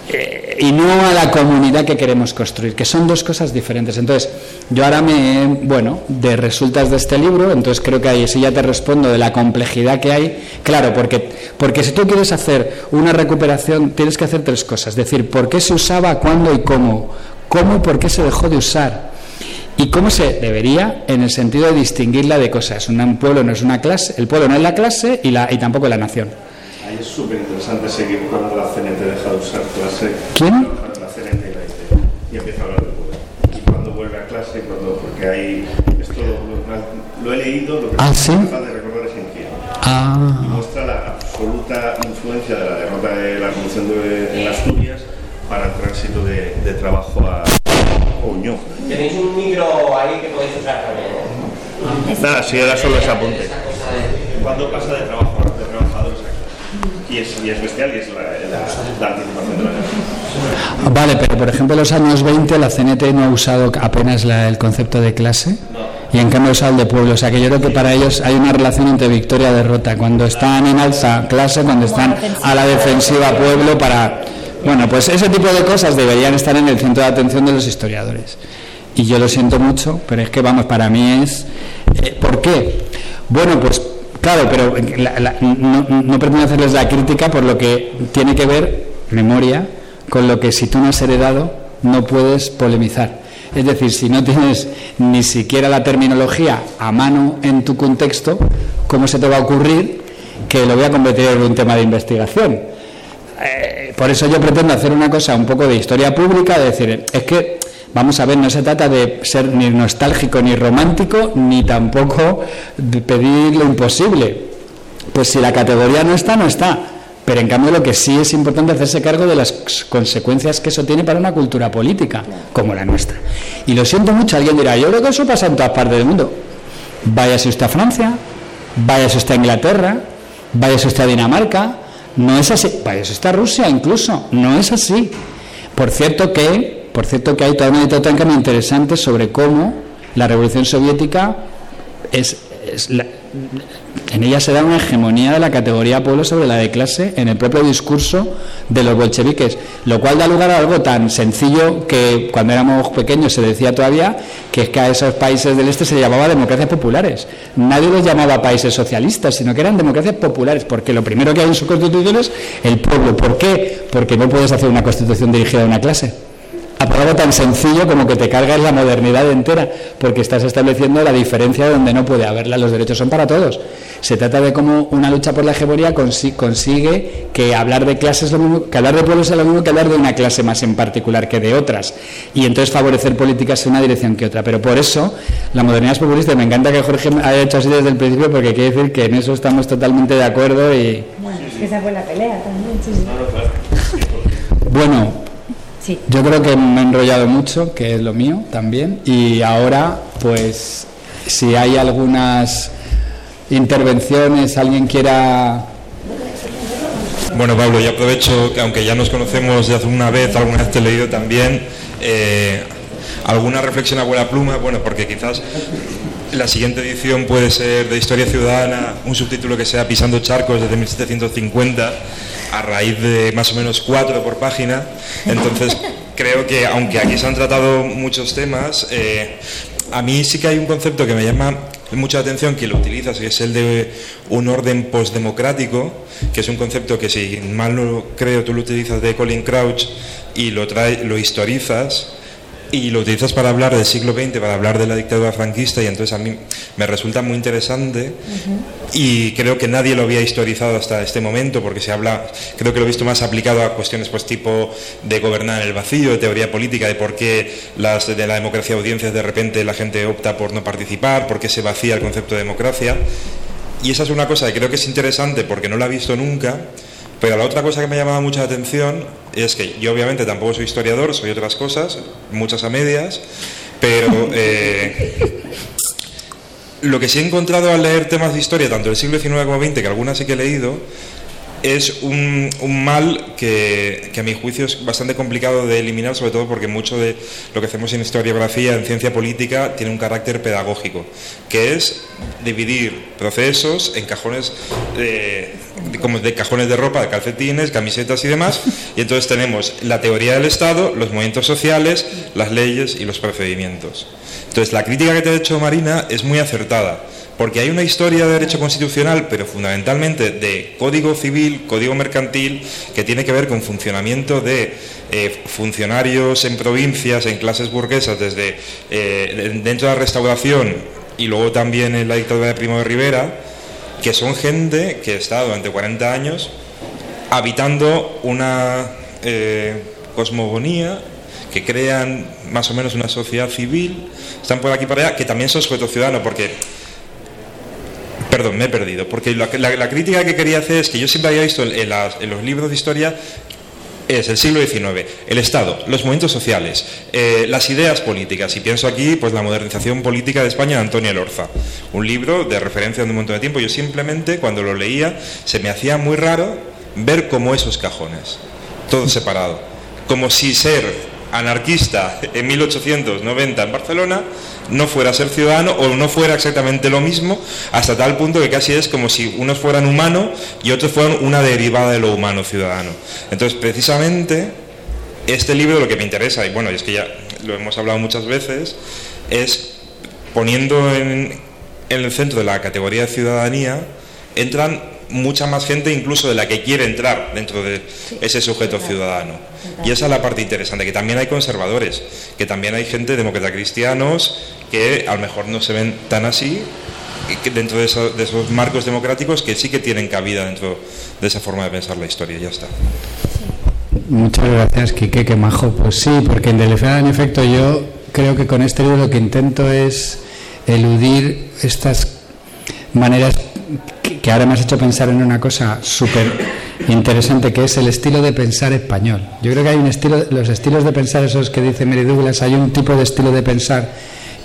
Eh, y no a la comunidad que queremos construir, que son dos cosas diferentes. Entonces, yo ahora me, bueno, de resultas de este libro, entonces creo que ahí sí ya te respondo de la complejidad que hay, claro, porque, porque si tú quieres hacer una recuperación, tienes que hacer tres cosas, decir, por qué se usaba, cuándo y cómo, cómo y por qué se dejó de usar, y cómo se debería en el sentido de distinguirla de cosas. Un pueblo no es una clase, el pueblo no es la clase y, la, y tampoco la nación. Es súper interesante seguir cuando la CNT deja de usar clase. ¿Quién? La CNT y la IT. Y empieza a hablar de poder. Y cuando vuelve a clase, cuando, porque hay. Esto lo, lo he leído, lo que Ah, capaz de recordar es en quién. Ah. Y muestra la absoluta influencia de la derrota de la revolución de, en Asturias para el tránsito de, de trabajo a Oñó. Tenéis un micro ahí que podéis usar también. Nada, si era solo ese apunte. ¿Cuándo pasa de, trabajo, Y es, y es bestial y es la, la, la anticipación de la guerra. Vale, pero por ejemplo en los años 20 la CNT no ha usado apenas la- el concepto de clase y en cambio ha usado el de pueblo. O sea que yo creo que para ellos hay una relación entre victoria y derrota. Cuando están en alza clase, cuando están a la defensiva pueblo para... Bueno, pues ese tipo de cosas deberían estar en el centro de atención de los historiadores. Y yo lo siento mucho, pero es que vamos, para mí es... eh, ¿Por qué? Bueno, pues claro, pero la- la- no, pretendo hacerles la crítica por lo que tiene que ver, memoria, con lo que si tú no has heredado no puedes polemizar. Es decir, si no tienes ni siquiera la terminología a mano en tu contexto, ¿cómo se te va a ocurrir que lo voy a convertir en un tema de investigación? Eh, por eso yo pretendo hacer una cosa un poco de historia pública, de decir, es que, vamos a ver, no se trata de ser ni nostálgico ni romántico, ni tampoco de pedir lo imposible. Pues si la categoría no está, no está. Pero en cambio lo que sí es importante hacerse cargo de las consecuencias que eso tiene para una cultura política, como la nuestra. Y lo siento mucho, alguien dirá, yo creo que eso pasa en todas partes del mundo. Váyase usted a Francia, váyase usted a Inglaterra, váyase usted a Dinamarca, no es así, váyase usted a Rusia incluso, no es así. Por cierto que, por cierto que hay toda una muy interesante sobre cómo la revolución soviética es, la- en ella se da una hegemonía de la categoría pueblo sobre la de clase en el propio discurso de los bolcheviques, lo cual da lugar a algo tan sencillo que cuando éramos pequeños se decía todavía que es que a esos países del este se llamaba democracias populares. Nadie los llamaba países socialistas, sino que eran democracias populares, porque lo primero que hay en su constitución es el pueblo. ¿Por qué? Porque no puedes hacer una constitución dirigida a una clase a por algo tan sencillo como que te cargas la modernidad entera, porque estás estableciendo la diferencia donde no puede haberla. Los derechos son para todos. Se trata de cómo una lucha por la hegemonía consi- consigue que hablar de clases lo mismo, que hablar de pueblos es lo mismo que hablar de una clase más en particular que de otras. Y entonces favorecer políticas en una dirección que otra. Pero por eso la modernidad es populista. Me encanta que Jorge haya hecho así desde el principio, porque quiere decir que en eso estamos totalmente de acuerdo y. Bueno, es que esa fue la pelea también, sí, sí. Bueno, Sí. Yo creo que me he enrollado mucho, que es lo mío también, y ahora, pues, si hay algunas intervenciones, alguien quiera... Bueno, Pablo, yo aprovecho que aunque ya nos conocemos de hace una vez, alguna vez te he leído también, eh, alguna reflexión a buena pluma, bueno, porque quizás la siguiente edición puede ser de Historia Ciudadana, un subtítulo que sea Pisando Charcos desde 1750, a raíz de más o menos cuatro por página. Entonces, creo que aunque aquí se han tratado muchos temas, eh, a mí sí que hay un concepto que me llama mucha atención que lo utilizas, que es el de un orden postdemocrático, que es un concepto que si mal no creo tú lo utilizas de Colin Crouch y lo, trae, lo historizas y lo utilizas para hablar del siglo XX, para hablar de la dictadura franquista, y entonces a mí me resulta muy interesante y creo que nadie lo había historizado hasta este momento, porque se habla, creo que lo he visto más aplicado a cuestiones pues tipo de gobernar en el vacío, de teoría política, de por qué las de la democracia de audiencias de repente la gente opta por no participar, por qué se vacía el concepto de democracia. Y esa es una cosa que creo que es interesante porque no la he visto nunca pero la otra cosa que me ha llamado mucha atención es que yo obviamente tampoco soy historiador, soy otras cosas, muchas a medias, pero eh, lo que sí he encontrado al leer temas de historia, tanto del siglo XIX como XX, que algunas sí que he leído, es un, mal que, a mi juicio es bastante complicado de eliminar, sobre todo porque mucho de lo que hacemos en historiografía, en ciencia política, tiene un carácter pedagógico, que es dividir procesos en cajones de, como de cajones de ropa, de calcetines, camisetas y demás, y entonces tenemos la teoría del Estado, los movimientos sociales, las leyes y los procedimientos. Entonces la crítica que te ha hecho Marina es muy acertada porque hay una historia de derecho constitucional, pero fundamentalmente de código civil, código mercantil, que tiene que ver con funcionamiento de eh, funcionarios en provincias, en clases burguesas, desde eh, dentro de la restauración y luego también en la dictadura de Primo de Rivera, que son gente que está durante 40 años habitando una eh, cosmogonía que crean más o menos una sociedad civil, están por aquí para allá, que también son sujetos ciudadanos, porque Perdón, me he perdido, porque la, crítica que quería hacer es que yo siempre había visto en, los libros de historia es el siglo XIX, el Estado, los movimientos sociales, eh, las ideas políticas, y pienso aquí pues la modernización política de España de Antonio Lorza, un libro de referencia de un montón de tiempo. Yo simplemente cuando lo leía se me hacía muy raro ver como esos cajones, todo separado, como si ser anarquista en 1890 en Barcelona no fuera ser ciudadano o no fuera exactamente lo mismo, hasta tal punto que casi es como si unos fueran humanos y otros fueran una derivada de lo humano ciudadano. Entonces, precisamente, este libro lo que me interesa, y bueno, y es que ya lo hemos hablado muchas veces, es poniendo en, en el centro de la categoría de ciudadanía, entran mucha más gente incluso de la que quiere entrar dentro de ese sujeto ciudadano. Y esa es la parte interesante, que también hay conservadores, que también hay gente demócrata cristianos que a lo mejor no se ven tan así dentro de, esos marcos democráticos que sí que tienen cabida dentro de esa forma de pensar la historia. Ya está. Muchas gracias, Quique, qué majo. Pues sí, porque en realidad, en efecto, yo creo que con este libro lo que intento es eludir estas maneras que ahora me has hecho pensar en una cosa súper interesante que es el estilo de pensar español. Yo creo que hay un estilo, los estilos de pensar, esos que dice Mary Douglas, hay un tipo de estilo de pensar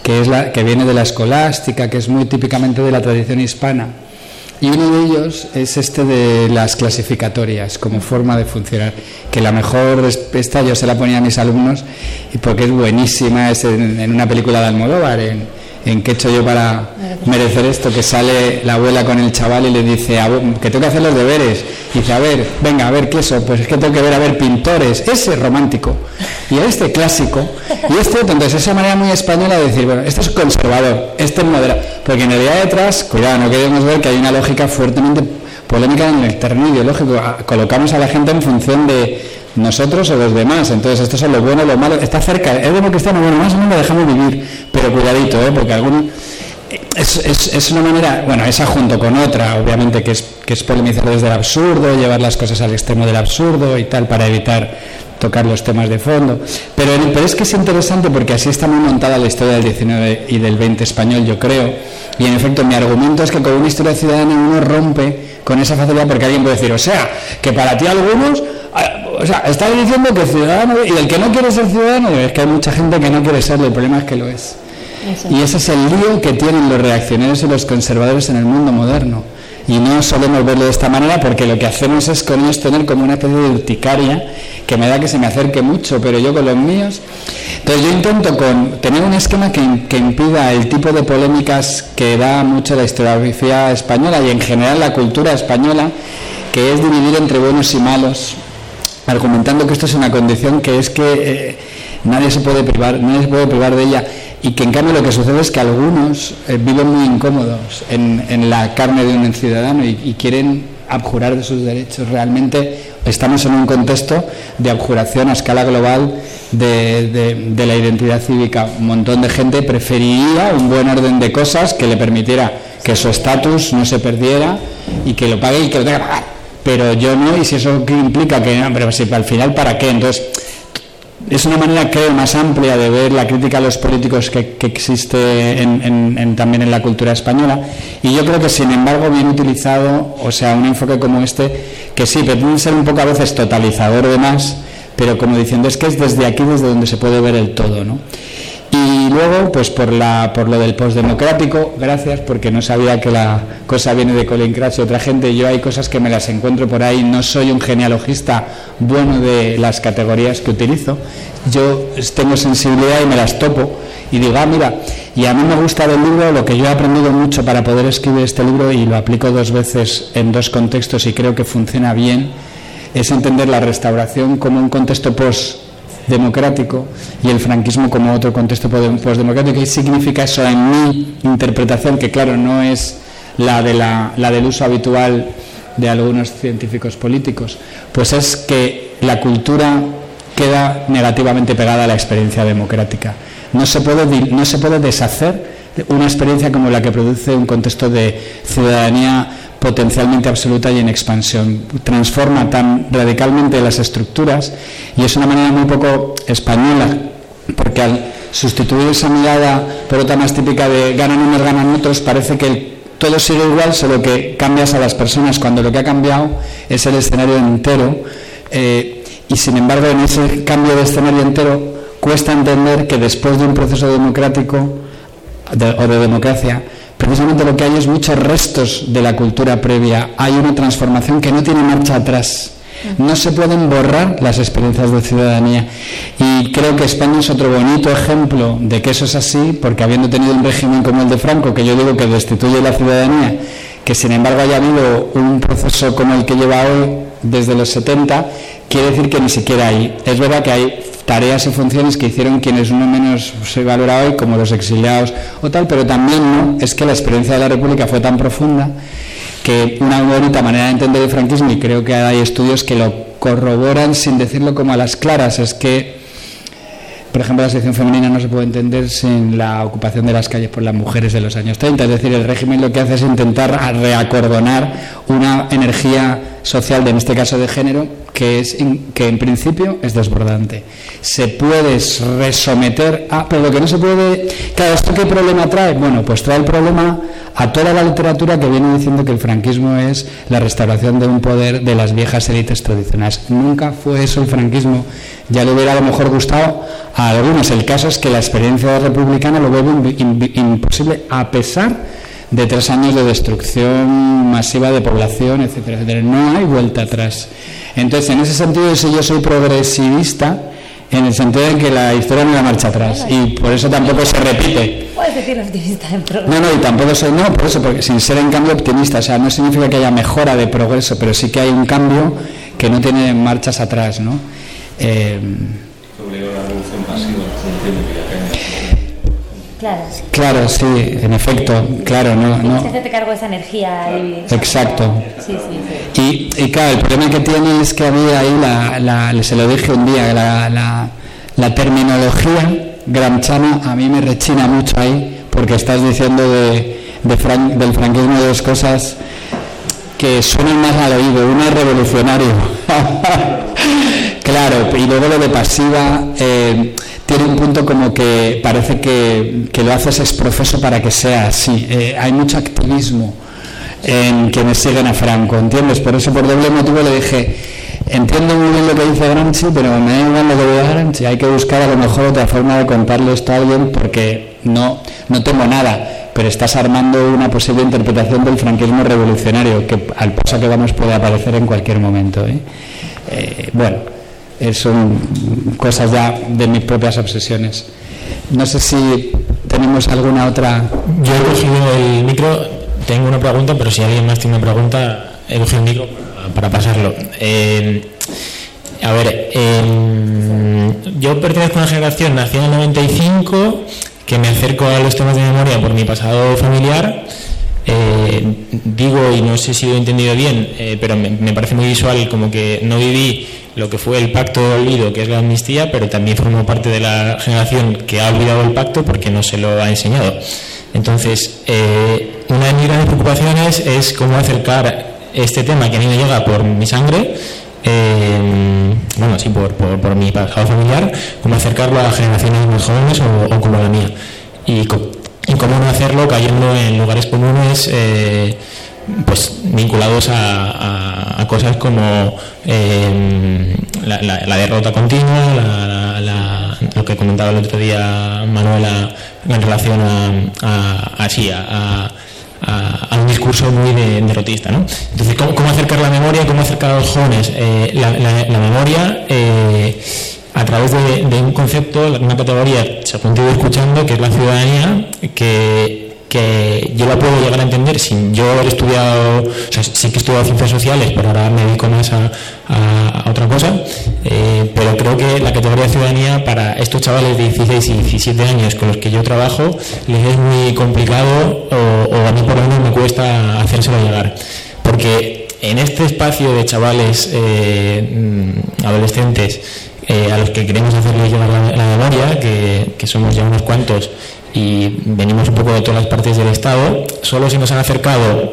que, es la, que viene de la escolástica, que es muy típicamente de la tradición hispana. Y uno de ellos es este de las clasificatorias como forma de funcionar, que la mejor esta yo se la ponía a mis alumnos y porque es buenísima, es en, una película de Almodóvar, en qué he hecho yo para merecer esto, que sale la abuela con el chaval y le dice que tengo que hacer los deberes. Y dice, a ver, venga, a ver, ¿qué eso? Pues es que tengo que ver a ver pintores, ese romántico, y este clásico, y este Entonces, esa manera muy española de decir, bueno, este es conservador, este es moderado, porque en realidad detrás, cuidado, no queremos ver que hay una lógica fuertemente polémica en el terreno ideológico. Colocamos a la gente en función de nosotros o los demás. Entonces, esto es lo bueno, lo malo. Está cerca. Es cristiano bueno, más o menos lo dejamos vivir. Pero cuidadito, ¿eh? porque algunos. Es, es, una manera, bueno, esa junto con otra, obviamente, que es, que es polemizar desde el absurdo, llevar las cosas al extremo del absurdo y tal, para evitar tocar los temas de fondo. Pero, pero es que es interesante porque así está muy montada la historia del 19 y del 20 español, yo creo. Y en efecto, mi argumento es que con una historia ciudadana uno rompe con esa facilidad porque alguien puede decir, o sea, que para ti algunos o sea, está diciendo que ciudadano, y el que no quiere ser ciudadano, es que hay mucha gente que no quiere serlo, el problema es que lo es. Y ese es el lío que tienen los reaccionarios y los conservadores en el mundo moderno. Y no solemos verlo de esta manera porque lo que hacemos es con ellos tener como una especie de urticaria que me da que se me acerque mucho, pero yo con los míos. Entonces yo intento con tener un esquema que, que impida el tipo de polémicas que da mucho la historiografía española y en general la cultura española, que es dividir entre buenos y malos, argumentando que esto es una condición que es que eh, nadie se puede privar, nadie se puede privar de ella y que en cambio lo que sucede es que algunos eh, viven muy incómodos en, la carne de un ciudadano y, quieren abjurar de sus derechos. Realmente estamos en un contexto de abjuración a escala global de, la identidad cívica. Un montón de gente preferiría un buen orden de cosas que le permitiera que su estatus no se perdiera y que lo pague y que lo tenga. Pero yo no, y si eso implica que, pero si al final, ¿para qué? Entonces, es una manera, creo, más amplia de ver la crítica a los políticos que, existe en, también en la cultura española. Y yo creo que, sin embargo, bien utilizado, o sea, un enfoque como este, que sí, pretende ser un poco a veces totalizador de más, pero como diciendo, es que es desde aquí desde donde se puede ver el todo, ¿no? Y luego, pues por, la, por lo del postdemocrático, gracias, porque no sabía que la cosa viene de Colin Cratch y otra gente. Yo hay cosas que me las encuentro por ahí. No soy un genealogista bueno de las categorías que utilizo. Yo tengo sensibilidad y me las topo. Y digo, ah, mira, y a mí me gusta del libro lo que yo he aprendido mucho para poder escribir este libro y lo aplico dos veces en dos contextos y creo que funciona bien, es entender la restauración como un contexto post democrático y el franquismo como otro contexto postdemocrático. ¿Qué significa eso en mi interpretación? Que claro, no es la, de la, la del uso habitual de algunos científicos políticos. Pues es que la cultura queda negativamente pegada a la experiencia democrática. No se puede, no se puede deshacer una experiencia como la que produce un contexto de ciudadanía potencialmente absoluta y en expansión. Transforma tan radicalmente las estructuras y es una manera muy poco española, porque al sustituir esa mirada por otra más típica de ganan unos, ganan otros, parece que todo sigue igual, solo que cambias a las personas cuando lo que ha cambiado es el escenario entero. Eh, y sin embargo, en ese cambio de escenario entero cuesta entender que después de un proceso democrático o de democracia, precisamente lo que hay es muchos restos de la cultura previa. Hay una transformación que no tiene marcha atrás. No se pueden borrar las experiencias de ciudadanía. Y creo que España es otro bonito ejemplo de que eso es así, porque habiendo tenido un régimen como el de Franco, que yo digo que destituye la ciudadanía, que sin embargo haya habido un proceso como el que lleva hoy desde los 70, quiere decir que ni siquiera hay. Es verdad que hay tareas y funciones que hicieron quienes uno menos se valora hoy, como los exiliados o tal, pero también no, es que la experiencia de la República fue tan profunda que una bonita manera de entender el franquismo, y creo que hay estudios que lo corroboran sin decirlo como a las claras, es que por ejemplo, la sección femenina no se puede entender sin la ocupación de las calles por las mujeres de los años 30. Es decir, el régimen lo que hace es intentar reacordonar una energía social, de, en este caso de género, que, es, que en principio es desbordante. Se puede resometer a... Pero lo que no se puede... Claro, ¿esto qué problema trae? Bueno, pues trae el problema a toda la literatura que viene diciendo que el franquismo es la restauración de un poder de las viejas élites tradicionales. Nunca fue eso el franquismo. Ya le hubiera a lo mejor gustado a algunos. El caso es que la experiencia republicana lo vuelve imposible a pesar de tres años de destrucción masiva de población, etcétera, etcétera. No hay vuelta atrás. Entonces, en ese sentido, si yo soy progresivista, en el sentido de que la historia no da marcha atrás y por eso tampoco se repite. Puedes decir optimista en progreso. No, no, y tampoco soy, no, por eso, porque sin ser en cambio optimista, o sea, no significa que haya mejora de progreso, pero sí que hay un cambio que no tiene marchas atrás, ¿no? Eh, Claro. Claro, sí, en efecto, claro, no. no. te cargo esa energía. Exacto. Sí, sí, Y, y, claro, el problema que tiene es que había ahí, la, la, se lo dije un día, la, la, la terminología gramchana a mí me rechina mucho ahí, porque estás diciendo de, de del franquismo dos cosas que suenan más al oído. Uno es revolucionario. claro, y luego lo de pasiva. Eh, tiene un punto como que parece que, lo haces es profeso para que sea así. Eh, hay mucho activismo en quienes siguen a Franco, ¿entiendes? Por eso, por doble motivo, le dije, entiendo muy bien lo que dice Gramsci, pero me da igual lo que diga Gramsci. Hay que buscar a lo mejor otra forma de contarle esto a alguien porque no, no tengo nada, pero estás armando una posible interpretación del franquismo revolucionario que al paso que vamos puede aparecer en cualquier momento. ¿eh? Eh, bueno son cosas ya de mis propias obsesiones. No sé si tenemos alguna otra. Yo he cogido el micro, tengo una pregunta, pero si alguien más tiene una pregunta, he cogido el micro para pasarlo. Eh, a ver, eh, yo pertenezco a una generación nacida en el 95 que me acerco a los temas de memoria por mi pasado familiar eh, digo, y no sé si he entendido bien, eh, pero me, me parece muy visual como que no viví lo que fue el pacto olvido, que es la amnistía, pero también formo parte de la generación que ha olvidado el pacto porque no se lo ha enseñado. Entonces, eh, una de mis grandes preocupaciones es cómo acercar este tema que a mí me llega por mi sangre, eh, bueno, sí, por, por, por mi pasado familiar, cómo acercarlo a generaciones más jóvenes o, como la mía. Y cómo no hacerlo cayendo en lugares comunes. eh, pues vinculados a, a- cosas como eh, la, derrota continua, lo que comentaba el otro día Manuela en relación a, a- a- un discurso muy de- derrotista. ¿no? Entonces, ¿cómo, acercar la memoria? ¿Cómo acercar a los jóvenes eh, la, memoria? eh, a través de, un concepto, una categoría, según te ido escuchando, que es la ciudadanía, que, que yo la puedo llegar a entender sin yo haber estudiado, o sea, sí que he estudiado ciencias sociales, pero ahora me dedico más a, otra cosa, eh, pero creo que la categoría de ciudadanía para estos chavales de 16 y 17 años con los que yo trabajo les es muy complicado o, a mí por lo menos me cuesta hacérselo llegar, porque en este espacio de chavales eh, mm, adolescentes eh, a los que queremos hacerles llegar la, memoria, que somos ya unos cuantos y venimos un poco de todas las partes del Estado, solo se nos han acercado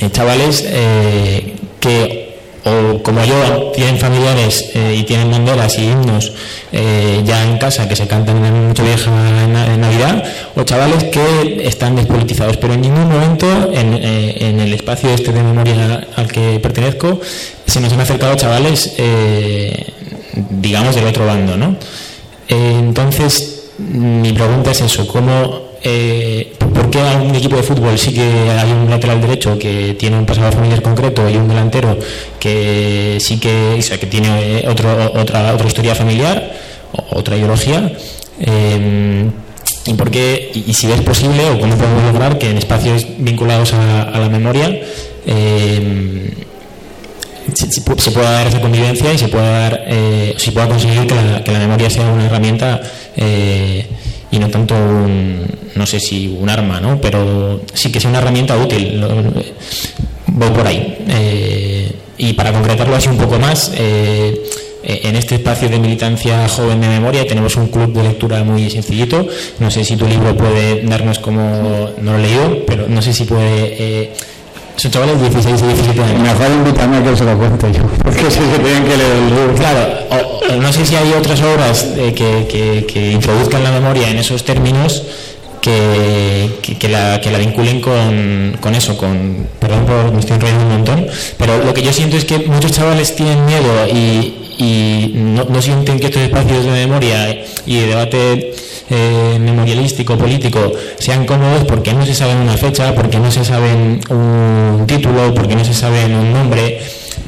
eh, chavales eh, que o como yo tienen familiares eh, y tienen banderas y himnos ya en casa que se cantan en Nochevieja en, Na- en Navidad o chavales que están despolitizados pero en ningún momento en, en el espacio este de memoria al que pertenezco se nos han acercado chavales digamos del otro bando ¿no? Entonces mi pregunta es eso ¿cómo eh, ¿por qué a un equipo de fútbol sí que hay un lateral derecho que tiene un pasado familiar concreto y un delantero que sí que, que tiene otro, otra, otra historia familiar, otra ideología? Eh, ¿Y por qué, y, si es posible, o cómo podemos lograr que en espacios vinculados a, la memoria eh, se pueda dar esa convivencia y se pueda dar, eh, se pueda conseguir que la, que la memoria sea una herramienta eh, y no tanto un, no sé si un arma, ¿no? Pero sí que sea una herramienta útil. Lo- voy por ahí. Eh, y para concretarlo así un poco más, eh, eh, en este espacio de militancia joven de memoria tenemos un club de lectura muy sencillito. No sé si tu libro puede darnos como, no lo he leído, pero no sé si puede... Son chavales de 16 y 17 años. Mejor invítame a que se lo cuente yo, porque sé que tienen que leer el libro. Claro, o no sé si hay otras obras eh, que, que- que introduzcan la memoria en esos términos que, que- que la, que la vinculen con, con eso, con, perdón por me estoy enrollando un montón, pero lo que yo siento es que muchos chavales tienen miedo y, y no, no sienten que estos espacios de memoria y de debate eh, memorialístico, político, sean cómodos porque no se saben una fecha, porque no se saben un título, porque no se saben un nombre.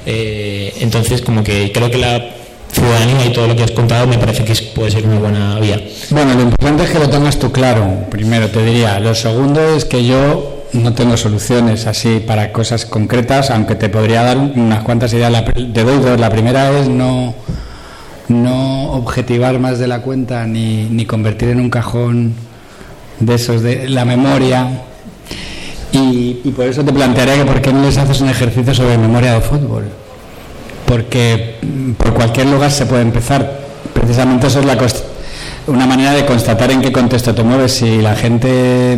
Eh, entonces, como que creo que la ciudadanía y todo lo que has contado me parece que puede ser una buena vía. Bueno, lo importante es que lo tengas tú claro, primero te diría. Lo segundo es que yo no tengo soluciones así para cosas concretas, aunque te podría dar unas cuantas ideas. Te doy dos. La primera es no, no objetivar más de la cuenta ni, ni convertir en un cajón de esos de la memoria. Y, por eso te plantearía que por qué no les haces un ejercicio sobre memoria de fútbol. Porque por cualquier lugar se puede empezar. Precisamente eso es la una manera de constatar en qué contexto te mueves. Si la gente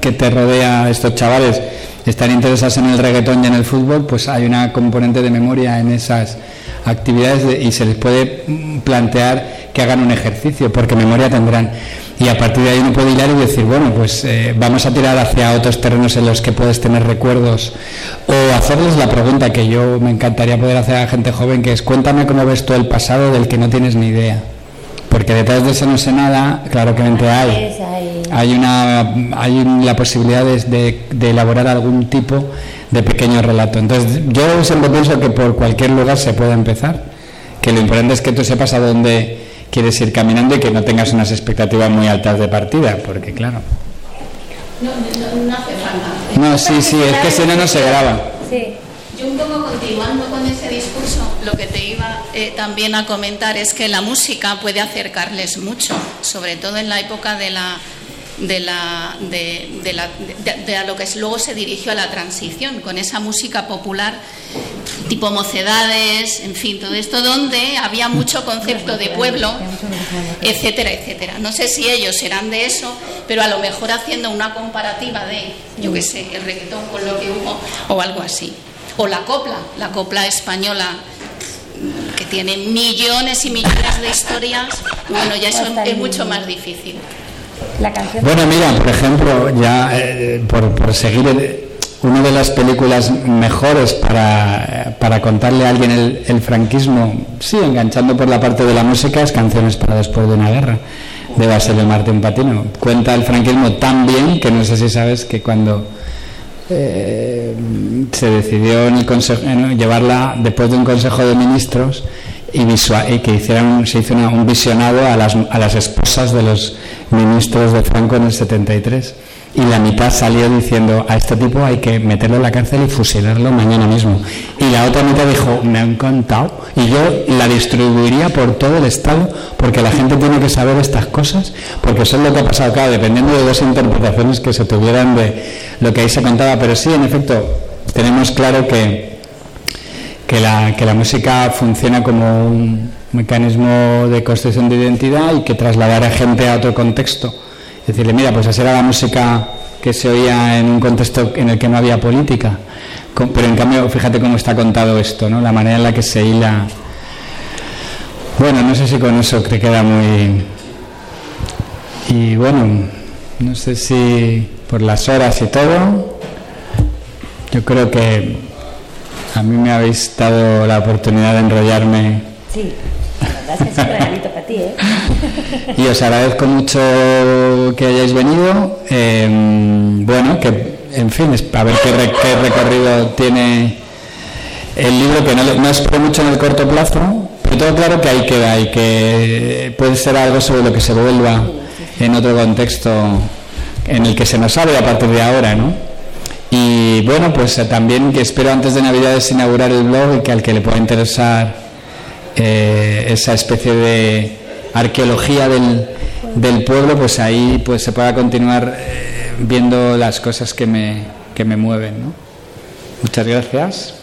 que te rodea, estos chavales, están interesados en el reggaetón y en el fútbol, pues hay una componente de memoria en esas actividades de- y se les puede plantear que hagan un ejercicio, porque memoria tendrán. Y a partir de ahí uno puede hilar y decir, bueno, pues eh, vamos a tirar hacia otros terrenos en los que puedes tener recuerdos. O hacerles la pregunta que yo me encantaría poder hacer a la gente joven, que es, cuéntame cómo ves tú el pasado del que no tienes ni idea. Porque detrás de ese no sé nada, claro que hay. Hay, una, hay la posibilidad de, de- de elaborar algún tipo de pequeño relato. Entonces, yo siempre pienso que por cualquier lugar se puede empezar. Que lo importante es que tú sepas a dónde quieres ir caminando y que no tengas unas expectativas muy altas de partida, porque claro. No, no, no hace falta. No, sí, sí, es que si no, no se graba. Sí. Yo un poco continuando con ese discurso, lo que te iba eh, también a comentar es que la música puede acercarles mucho, sobre todo en la época de la de, la, de, de, la, de, de a lo que luego se dirigió a la transición, con esa música popular tipo mocedades, en fin, todo esto donde había mucho concepto de pueblo, etcétera, etcétera. No sé si ellos serán de eso, pero a lo mejor haciendo una comparativa de, yo qué sé, el reggaetón con lo que hubo o algo así. O la copla, la copla española que tiene millones y millones de historias, bueno, ya eso es mucho más difícil. Bueno, mira, por ejemplo, ya eh, por, por, seguir el, una de las películas mejores para, para contarle a alguien el, franquismo, sí, enganchando por la parte de la música, es Canciones para después de una guerra, de Basilio Martín Patino. Cuenta el franquismo tan bien que no sé si sabes que cuando eh, se decidió en el consejo, llevarla después de un consejo de ministros y, visual, y que hicieran, se hizo una, un visionado a las, a las esposas de los ministros de Franco en el 73 y la mitad salió diciendo a este tipo hay que meterlo en la cárcel y fusilarlo mañana mismo. Y la otra mitad dijo, me han contado y yo la distribuiría por todo el Estado porque la gente tiene que saber estas cosas, porque eso es lo que ha pasado, claro, dependiendo de dos interpretaciones que se tuvieran de lo que ahí se contaba, pero sí, en efecto, tenemos claro que, que, la, que la música funciona como un mecanismo de construcción de identidad y que trasladar a gente a otro contexto decirle, mira, pues esa era la música que se oía en un contexto en el que no había política. Pero en cambio, fíjate cómo está contado esto, ¿no? La manera en la que se hila. Bueno, no sé si con eso que queda muy. Y bueno, no sé si por las horas y todo, yo creo que a mí me habéis dado la oportunidad de enrollarme. Sí es un regalito para ti, ¿eh? Y os agradezco mucho que hayáis venido. Eh, bueno, que en fin, a ver qué, re, qué, recorrido tiene el libro, que no, no espero mucho en el corto plazo, pero todo claro que ahí queda y que puede ser algo sobre lo que se vuelva en otro contexto en el que se nos hable a partir de ahora, ¿no? Y bueno, pues también que espero antes de Navidades inaugurar el blog y que al que le pueda interesar eh, esa especie de arqueología del, del, pueblo, pues ahí pues se pueda continuar eh, viendo las cosas que me, que me mueven. Muchas gracias.